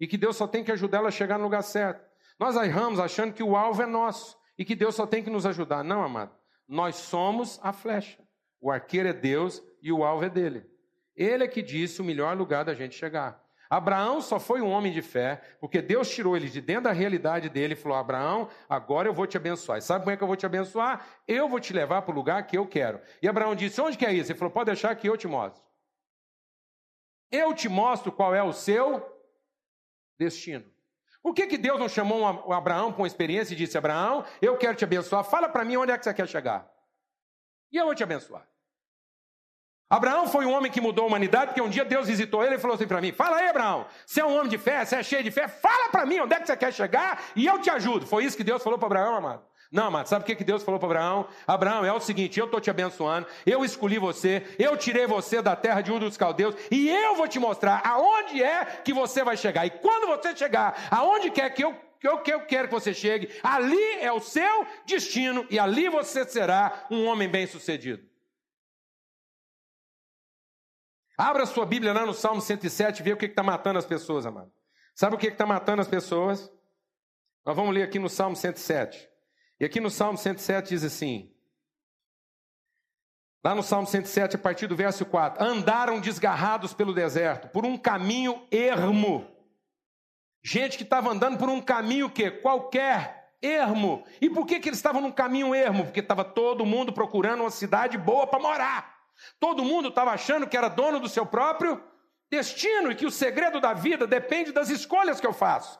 E que Deus só tem que ajudar ela a chegar no lugar certo. Nós erramos achando que o alvo é nosso. E que Deus só tem que nos ajudar. Não, amado. Nós somos a flecha. O arqueiro é Deus e o alvo é dele. Ele é que disse o melhor lugar da gente chegar. Abraão só foi um homem de fé, porque Deus tirou ele de dentro da realidade dele e falou: Abraão, agora eu vou te abençoar. E sabe como é que eu vou te abençoar? Eu vou te levar para o lugar que eu quero. E Abraão disse: Onde que é isso? Ele falou: Pode deixar que eu te mostro. Eu te mostro qual é o seu destino. Por que, que Deus não chamou o Abraão com experiência e disse: Abraão, eu quero te abençoar, fala para mim onde é que você quer chegar. E eu vou te abençoar. Abraão foi um homem que mudou a humanidade, porque um dia Deus visitou ele e falou assim para mim: Fala aí, Abraão, você é um homem de fé, você é cheio de fé, fala para mim onde é que você quer chegar e eu te ajudo. Foi isso que Deus falou para Abraão, amado. Não, amado, sabe o que Deus falou para Abraão? Abraão, é o seguinte: eu estou te abençoando, eu escolhi você, eu tirei você da terra de um dos caldeus e eu vou te mostrar aonde é que você vai chegar. E quando você chegar aonde quer que eu que eu, que eu quero que você chegue, ali é o seu destino e ali você será um homem bem-sucedido. Abra sua Bíblia lá no Salmo 107 e vê o que está matando as pessoas, amado. Sabe o que está matando as pessoas? Nós vamos ler aqui no Salmo 107. E aqui no Salmo 107 diz assim: Lá no Salmo 107, a partir do verso 4: Andaram desgarrados pelo deserto, por um caminho ermo. Gente que estava andando por um caminho que qualquer ermo. E por que, que eles estavam num caminho ermo? Porque estava todo mundo procurando uma cidade boa para morar. Todo mundo estava achando que era dono do seu próprio destino e que o segredo da vida depende das escolhas que eu faço.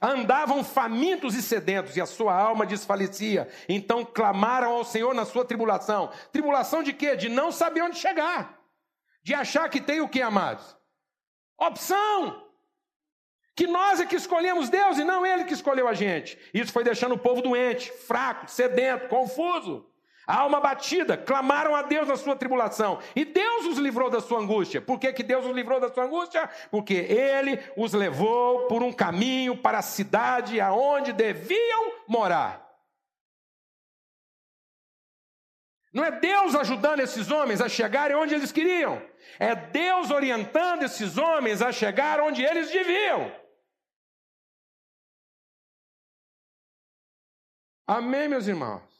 Andavam famintos e sedentos, e a sua alma desfalecia. Então clamaram ao Senhor na sua tribulação. Tribulação de quê? De não saber onde chegar. De achar que tem o que, amados? Opção. Que nós é que escolhemos Deus e não Ele que escolheu a gente. Isso foi deixando o povo doente, fraco, sedento, confuso. Alma batida, clamaram a Deus na sua tribulação. E Deus os livrou da sua angústia. Por que, que Deus os livrou da sua angústia? Porque Ele os levou por um caminho para a cidade aonde deviam morar. Não é Deus ajudando esses homens a chegarem onde eles queriam. É Deus orientando esses homens a chegar onde eles deviam. Amém, meus irmãos?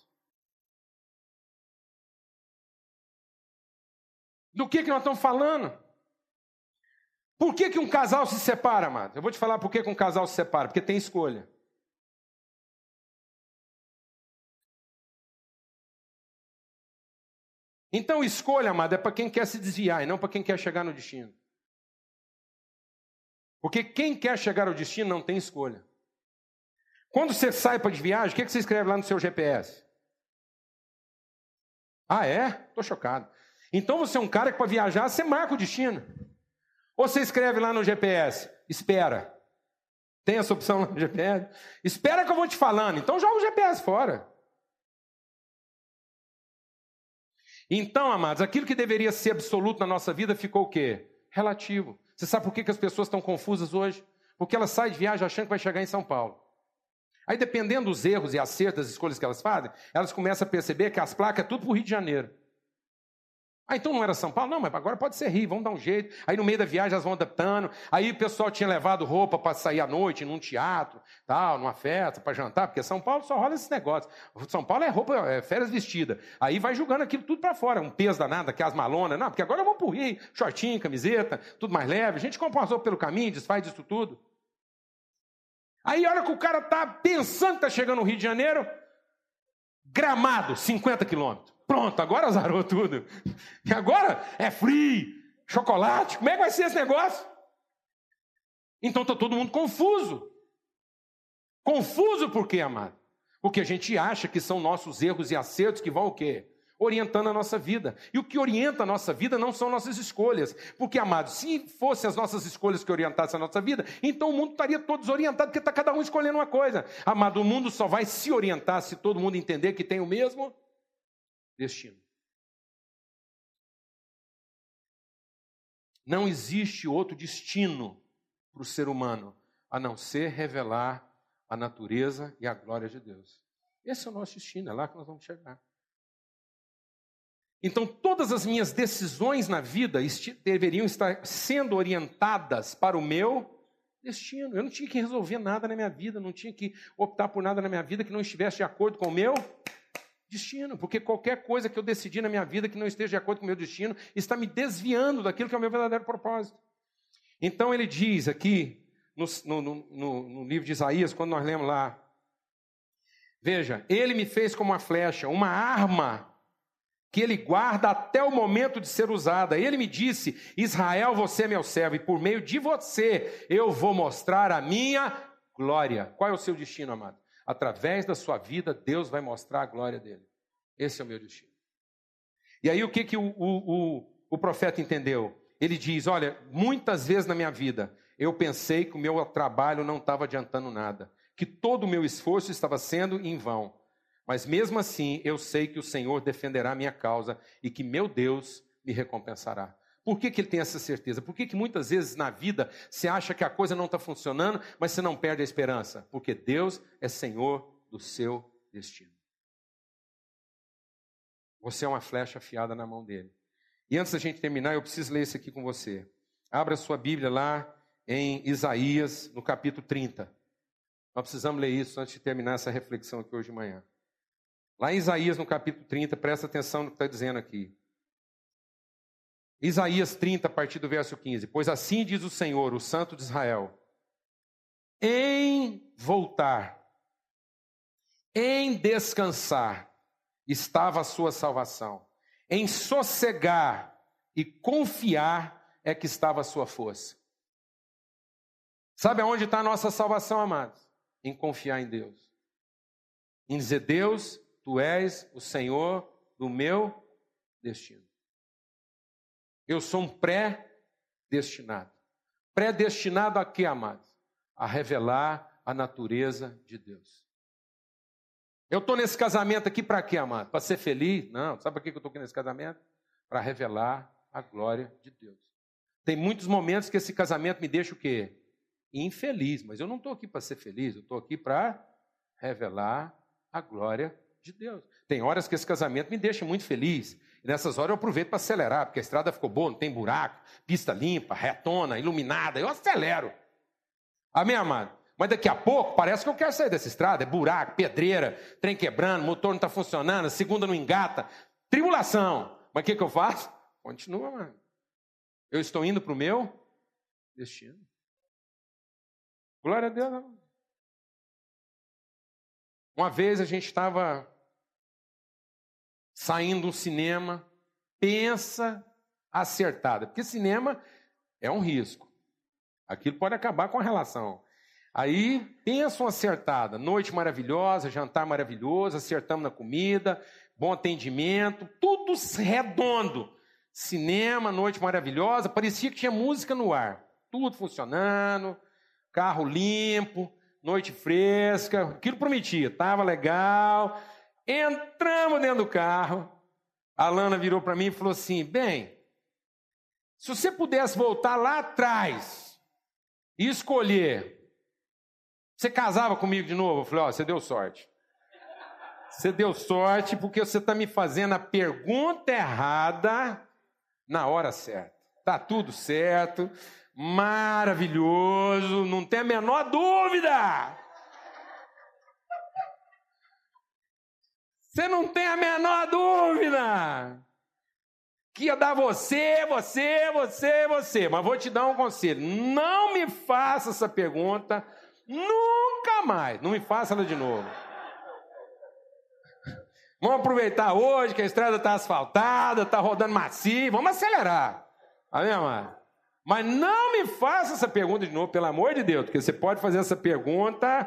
Do que, que nós estamos falando? Por que, que um casal se separa, amado? Eu vou te falar por que, que um casal se separa. Porque tem escolha. Então, escolha, amado, é para quem quer se desviar e não para quem quer chegar no destino. Porque quem quer chegar ao destino não tem escolha. Quando você sai para de viagem, o que, que você escreve lá no seu GPS? Ah, é? Estou chocado. Então você é um cara que para viajar, você marca o destino. Ou você escreve lá no GPS, espera. Tem essa opção lá no GPS? Espera que eu vou te falando. Então joga o GPS fora. Então, amados, aquilo que deveria ser absoluto na nossa vida ficou o quê? Relativo. Você sabe por que, que as pessoas estão confusas hoje? Porque elas saem de viagem achando que vai chegar em São Paulo. Aí, dependendo dos erros e acertos das escolhas que elas fazem, elas começam a perceber que as placas é tudo para o Rio de Janeiro. Ah, então não era São Paulo? Não, mas agora pode ser Rio, vamos dar um jeito. Aí no meio da viagem elas vão adaptando. Aí o pessoal tinha levado roupa para sair à noite, num teatro, tal, numa festa, para jantar, porque São Paulo só rola esse negócio. São Paulo é roupa, é férias vestida. Aí vai jogando aquilo tudo para fora, um peso danado, aqui as malonas. Não, porque agora vamos pro Rio, shortinho, camiseta, tudo mais leve. A gente compra uma roupa pelo caminho, desfaz disso tudo. Aí olha que o cara tá pensando que tá chegando no Rio de Janeiro, gramado, 50 quilômetros. Pronto, agora azarou tudo. E agora é free, chocolate. Como é que vai ser esse negócio? Então está todo mundo confuso. Confuso por quê, amado? Porque a gente acha que são nossos erros e acertos que vão o quê? Orientando a nossa vida. E o que orienta a nossa vida não são nossas escolhas. Porque, amado, se fossem as nossas escolhas que orientassem a nossa vida, então o mundo estaria todo desorientado, porque está cada um escolhendo uma coisa. Amado, o mundo só vai se orientar se todo mundo entender que tem o mesmo destino. Não existe outro destino para o ser humano a não ser revelar a natureza e a glória de Deus. Esse é o nosso destino, é lá que nós vamos chegar. Então, todas as minhas decisões na vida deveriam estar sendo orientadas para o meu destino. Eu não tinha que resolver nada na minha vida, não tinha que optar por nada na minha vida que não estivesse de acordo com o meu destino, porque qualquer coisa que eu decidi na minha vida que não esteja de acordo com o meu destino está me desviando daquilo que é o meu verdadeiro propósito. Então ele diz aqui, no, no, no, no livro de Isaías, quando nós lemos lá, veja, ele me fez como uma flecha, uma arma que ele guarda até o momento de ser usada. Ele me disse: Israel, você é meu servo, e por meio de você eu vou mostrar a minha glória. Qual é o seu destino, amado? Através da sua vida, Deus vai mostrar a glória dele. Esse é o meu destino. E aí o que, que o, o, o, o profeta entendeu? Ele diz: Olha, muitas vezes na minha vida eu pensei que o meu trabalho não estava adiantando nada, que todo o meu esforço estava sendo em vão. Mas mesmo assim, eu sei que o Senhor defenderá a minha causa e que meu Deus me recompensará. Por que, que ele tem essa certeza? Por que, que muitas vezes na vida você acha que a coisa não está funcionando, mas você não perde a esperança? Porque Deus é Senhor do seu destino. Você é uma flecha afiada na mão dele. E antes da gente terminar, eu preciso ler isso aqui com você. Abra sua Bíblia lá em Isaías, no capítulo 30. Nós precisamos ler isso antes de terminar essa reflexão aqui hoje de manhã. Lá em Isaías, no capítulo 30, presta atenção no que está dizendo aqui. Isaías 30, a partir do verso 15. Pois assim diz o Senhor, o Santo de Israel: em voltar, em descansar, estava a sua salvação, em sossegar e confiar é que estava a sua força. Sabe aonde está a nossa salvação, amados? Em confiar em Deus. Em dizer, Deus, tu és o Senhor do meu destino. Eu sou um pré-destinado. Predestinado a quê, amados? A revelar a natureza de Deus. Eu estou nesse casamento aqui para quê, amado? Para ser feliz? Não. Sabe para que eu estou aqui nesse casamento? Para revelar a glória de Deus. Tem muitos momentos que esse casamento me deixa o quê? Infeliz. Mas eu não estou aqui para ser feliz. Eu estou aqui para revelar a glória de Deus. Tem horas que esse casamento me deixa muito feliz. E nessas horas eu aproveito para acelerar, porque a estrada ficou boa, não tem buraco, pista limpa, retona, iluminada. Eu acelero. Amém, amado? Mas daqui a pouco parece que eu quero sair dessa estrada. É buraco, pedreira, trem quebrando, motor não está funcionando, segunda não engata. Tribulação. Mas o que, que eu faço? Continua, mano. Eu estou indo para o meu destino. Glória a Deus. Uma vez a gente estava saindo do cinema, pensa acertada, porque cinema é um risco. Aquilo pode acabar com a relação. Aí, pensa uma acertada, noite maravilhosa, jantar maravilhoso, acertamos na comida, bom atendimento, tudo redondo. Cinema, noite maravilhosa, parecia que tinha música no ar. Tudo funcionando, carro limpo, noite fresca, aquilo prometia, estava legal. Entramos dentro do carro. A Lana virou para mim e falou assim: Bem, se você pudesse voltar lá atrás e escolher, você casava comigo de novo? Eu falei: Ó, oh, você deu sorte. Você deu sorte porque você está me fazendo a pergunta errada na hora certa. Tá tudo certo, maravilhoso, não tem a menor dúvida. Você não tem a menor dúvida que ia dar você, você, você, você. Mas vou te dar um conselho: não me faça essa pergunta nunca mais. Não me faça ela de novo. Vamos aproveitar hoje que a estrada está asfaltada, está rodando macio, vamos acelerar. Amém, amado? Mas não me faça essa pergunta de novo, pelo amor de Deus, porque você pode fazer essa pergunta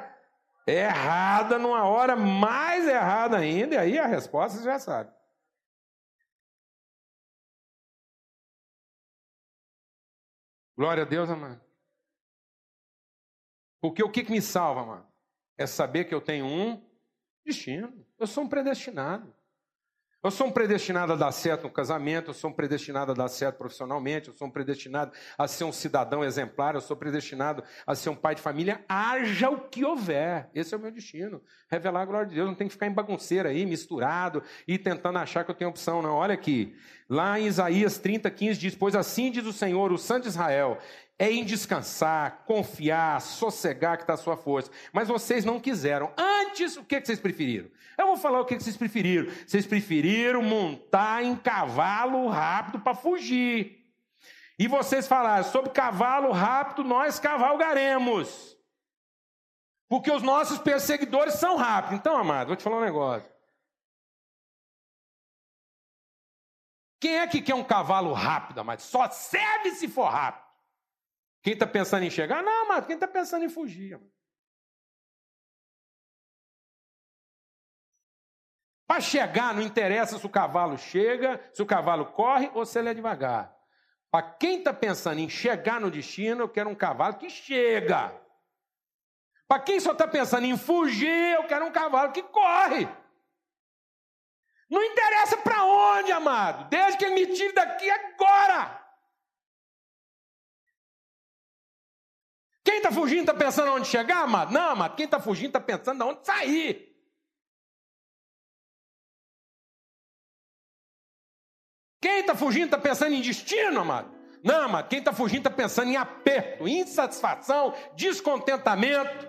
errada numa hora mais errada ainda, e aí a resposta você já sabe. Glória a Deus, amado. Porque o que, que me salva, amado? É saber que eu tenho um destino. Eu sou um predestinado. Eu sou um predestinado a dar certo no casamento, eu sou um predestinado a dar certo profissionalmente, eu sou um predestinado a ser um cidadão exemplar, eu sou predestinado a ser um pai de família, haja o que houver. Esse é o meu destino. Revelar a glória de Deus, não tem que ficar em bagunceira aí, misturado e tentando achar que eu tenho opção, não. Olha aqui, lá em Isaías 30, 15 diz: Pois assim diz o Senhor, o Santo Israel, é em descansar, confiar, sossegar que está a sua força. Mas vocês não quiseram. Antes, o que, vocês preferiram? Eu vou falar o que, vocês preferiram. Vocês preferiram montar em cavalo rápido para fugir. E vocês falaram, sobre cavalo rápido nós cavalgaremos. Porque os nossos perseguidores são rápidos. Então, amado, vou te falar um negócio. Quem é que quer um cavalo rápido, amado? Só serve se for rápido. Quem está pensando em chegar? Não, mas quem está pensando em fugir? Para chegar, não interessa se o cavalo chega, se o cavalo corre ou se ele é devagar. Para quem está pensando em chegar no destino, eu quero um cavalo que chega. Para quem só está pensando em fugir, eu quero um cavalo que corre. Não interessa para onde, amado, desde que ele me tire daqui agora. Quem está fugindo está pensando onde chegar, amado? Não, amado. Quem está fugindo está pensando onde sair. Quem está fugindo está pensando em destino, amado? Não, amado. Quem está fugindo está pensando em aperto, insatisfação, descontentamento.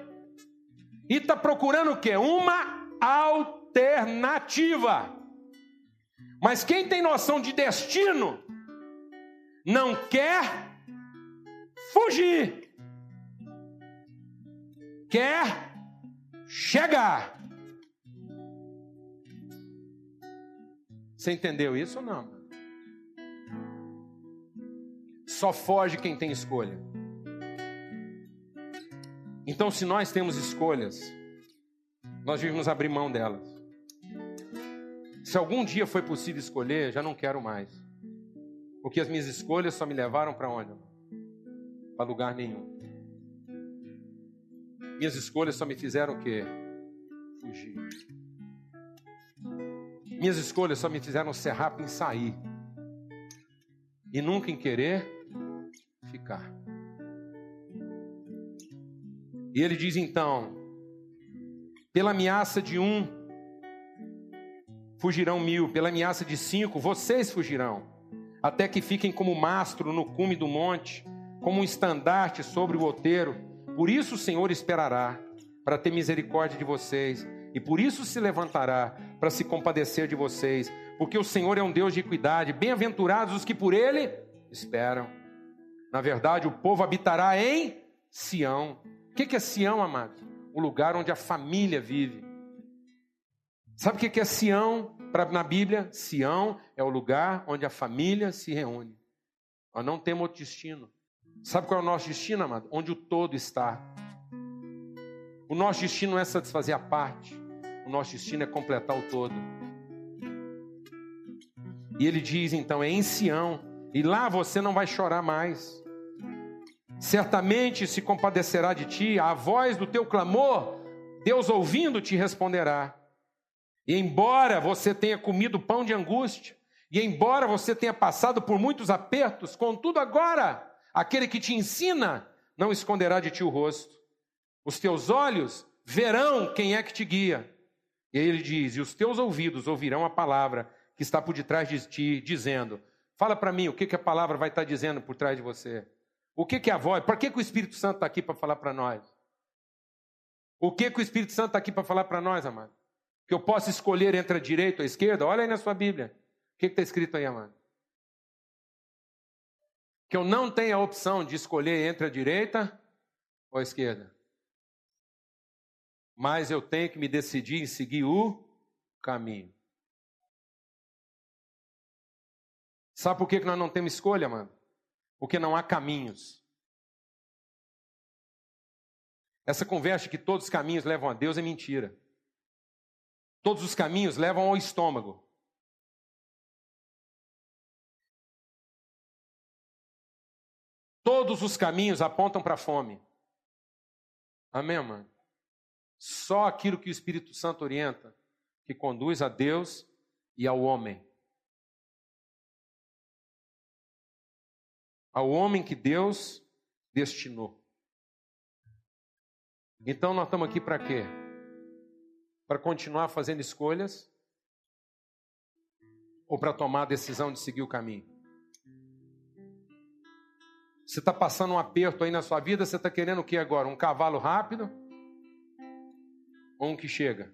E está procurando o quê? Uma alternativa. Mas quem tem noção de destino não quer fugir, quer chegar. Você entendeu isso ou não? Só foge quem tem escolha. Então, se nós temos escolhas, nós devemos abrir mão delas. Se algum dia foi possível escolher, já não quero mais. Porque as minhas escolhas só me levaram para onde? Para lugar nenhum. Minhas escolhas só me fizeram o quê? Fugir. Minhas escolhas só me fizeram ser rápido em sair. E nunca em querer E ele diz então: pela ameaça de um, fugirão mil, pela ameaça de cinco, vocês fugirão, até que fiquem como mastro no cume do monte, como um estandarte sobre o outeiro. Por isso o Senhor esperará, para ter misericórdia de vocês, e por isso se levantará, para se compadecer de vocês, porque o Senhor é um Deus de equidade, bem-aventurados os que por Ele esperam. Na verdade, o povo habitará em Sião. O que é Sião, amado? O lugar onde a família vive. Sabe o que é Sião na Bíblia? Sião é o lugar onde a família se reúne. Nós não temos outro destino. Sabe qual é o nosso destino, amado? Onde o todo está. O nosso destino não é satisfazer a parte. O nosso destino é completar o todo. E ele diz então: é em Sião. E lá você não vai chorar mais. Certamente se compadecerá de ti, a voz do teu clamor, Deus ouvindo te responderá. E embora você tenha comido pão de angústia, e embora você tenha passado por muitos apertos, contudo agora, aquele que te ensina não esconderá de ti o rosto. Os teus olhos verão quem é que te guia. E ele diz: E os teus ouvidos ouvirão a palavra que está por detrás de ti, dizendo: Fala para mim o que, que a palavra vai estar dizendo por trás de você. O que, que a voz? Por que, que o Espírito Santo está aqui para falar para nós? O que, que o Espírito Santo está aqui para falar para nós, amado? Que eu posso escolher entre a direita ou a esquerda? Olha aí na sua Bíblia. O que está escrito aí, amado? Que eu não tenho a opção de escolher entre a direita ou a esquerda. Mas eu tenho que me decidir em seguir o caminho. Sabe por que nós não temos escolha, mano? porque não há caminhos. Essa conversa que todos os caminhos levam a Deus é mentira. Todos os caminhos levam ao estômago. Todos os caminhos apontam para a fome. Amém, mano? Só aquilo que o Espírito Santo orienta, que conduz a Deus e ao homem. Ao homem que Deus destinou. Então nós estamos aqui para quê? Para continuar fazendo escolhas ou para tomar a decisão de seguir o caminho? Você está passando um aperto aí na sua vida, você está querendo o que agora? Um cavalo rápido ou um que chega?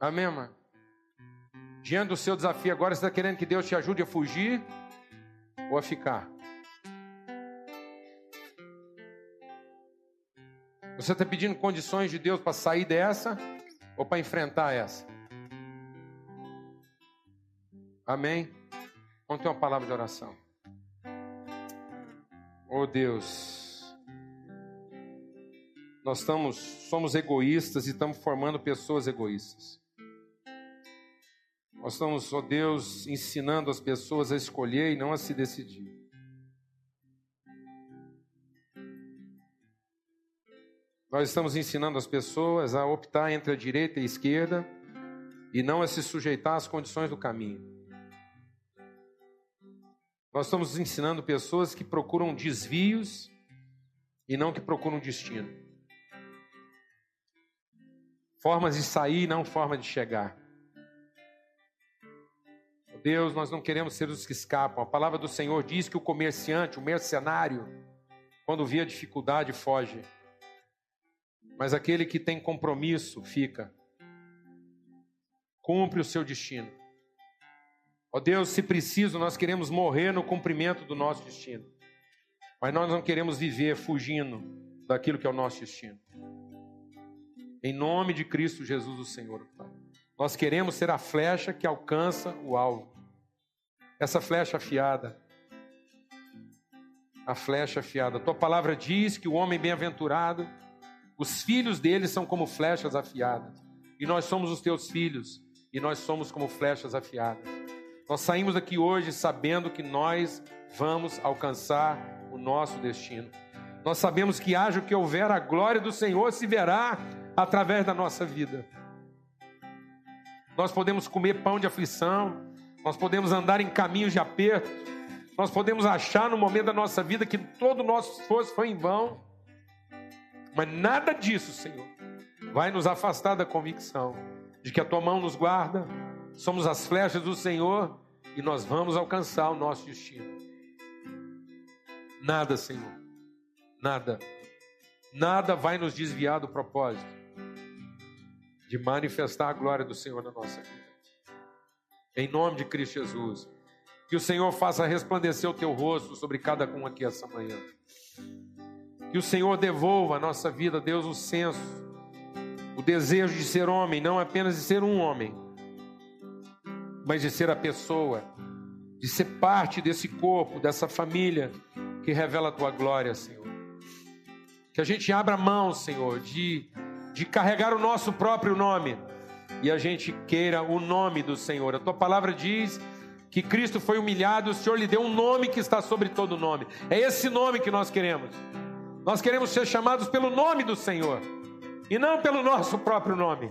Amém, mano? Diante do seu desafio agora, você está querendo que Deus te ajude a fugir ou a ficar? Você está pedindo condições de Deus para sair dessa ou para enfrentar essa? Amém? Vamos ter uma palavra de oração. Oh Deus, nós estamos, somos egoístas e estamos formando pessoas egoístas. Nós estamos, ó Deus, ensinando as pessoas a escolher e não a se decidir. Nós estamos ensinando as pessoas a optar entre a direita e a esquerda e não a se sujeitar às condições do caminho. Nós estamos ensinando pessoas que procuram desvios e não que procuram destino. Formas de sair, não forma de chegar. Deus, nós não queremos ser os que escapam. A palavra do Senhor diz que o comerciante, o mercenário, quando vê a dificuldade, foge. Mas aquele que tem compromisso fica. Cumpre o seu destino. Ó Deus, se preciso, nós queremos morrer no cumprimento do nosso destino. Mas nós não queremos viver fugindo daquilo que é o nosso destino. Em nome de Cristo Jesus, o Senhor, Pai. Nós queremos ser a flecha que alcança o alvo. Essa flecha afiada. A flecha afiada. tua palavra diz que o homem bem-aventurado, os filhos dele são como flechas afiadas. E nós somos os teus filhos. E nós somos como flechas afiadas. Nós saímos aqui hoje sabendo que nós vamos alcançar o nosso destino. Nós sabemos que haja o que houver, a glória do Senhor se verá através da nossa vida. Nós podemos comer pão de aflição, nós podemos andar em caminhos de aperto, nós podemos achar no momento da nossa vida que todo o nosso esforço foi em vão, mas nada disso, Senhor, vai nos afastar da convicção de que a tua mão nos guarda, somos as flechas do Senhor e nós vamos alcançar o nosso destino. Nada, Senhor, nada, nada vai nos desviar do propósito de manifestar a glória do Senhor na nossa vida. Em nome de Cristo Jesus. Que o Senhor faça resplandecer o teu rosto sobre cada um aqui essa manhã. Que o Senhor devolva à nossa vida, Deus, o senso, o desejo de ser homem, não apenas de ser um homem, mas de ser a pessoa, de ser parte desse corpo, dessa família que revela a tua glória, Senhor. Que a gente abra mão, Senhor, de de carregar o nosso próprio nome e a gente queira o nome do Senhor. A tua palavra diz que Cristo foi humilhado, o Senhor lhe deu um nome que está sobre todo nome. É esse nome que nós queremos. Nós queremos ser chamados pelo nome do Senhor e não pelo nosso próprio nome.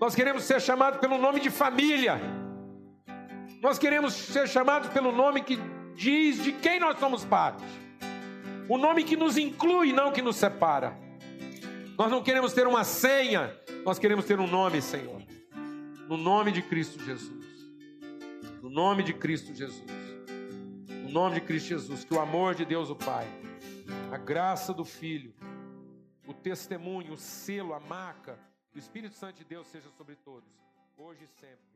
Nós queremos ser chamados pelo nome de família. Nós queremos ser chamados pelo nome que diz de quem nós somos parte. O nome que nos inclui, não que nos separa. Nós não queremos ter uma senha, nós queremos ter um nome, Senhor. No nome de Cristo Jesus. No nome de Cristo Jesus. No nome de Cristo Jesus. Que o amor de Deus, o Pai, a graça do Filho, o testemunho, o selo, a marca do Espírito Santo de Deus seja sobre todos, hoje e sempre.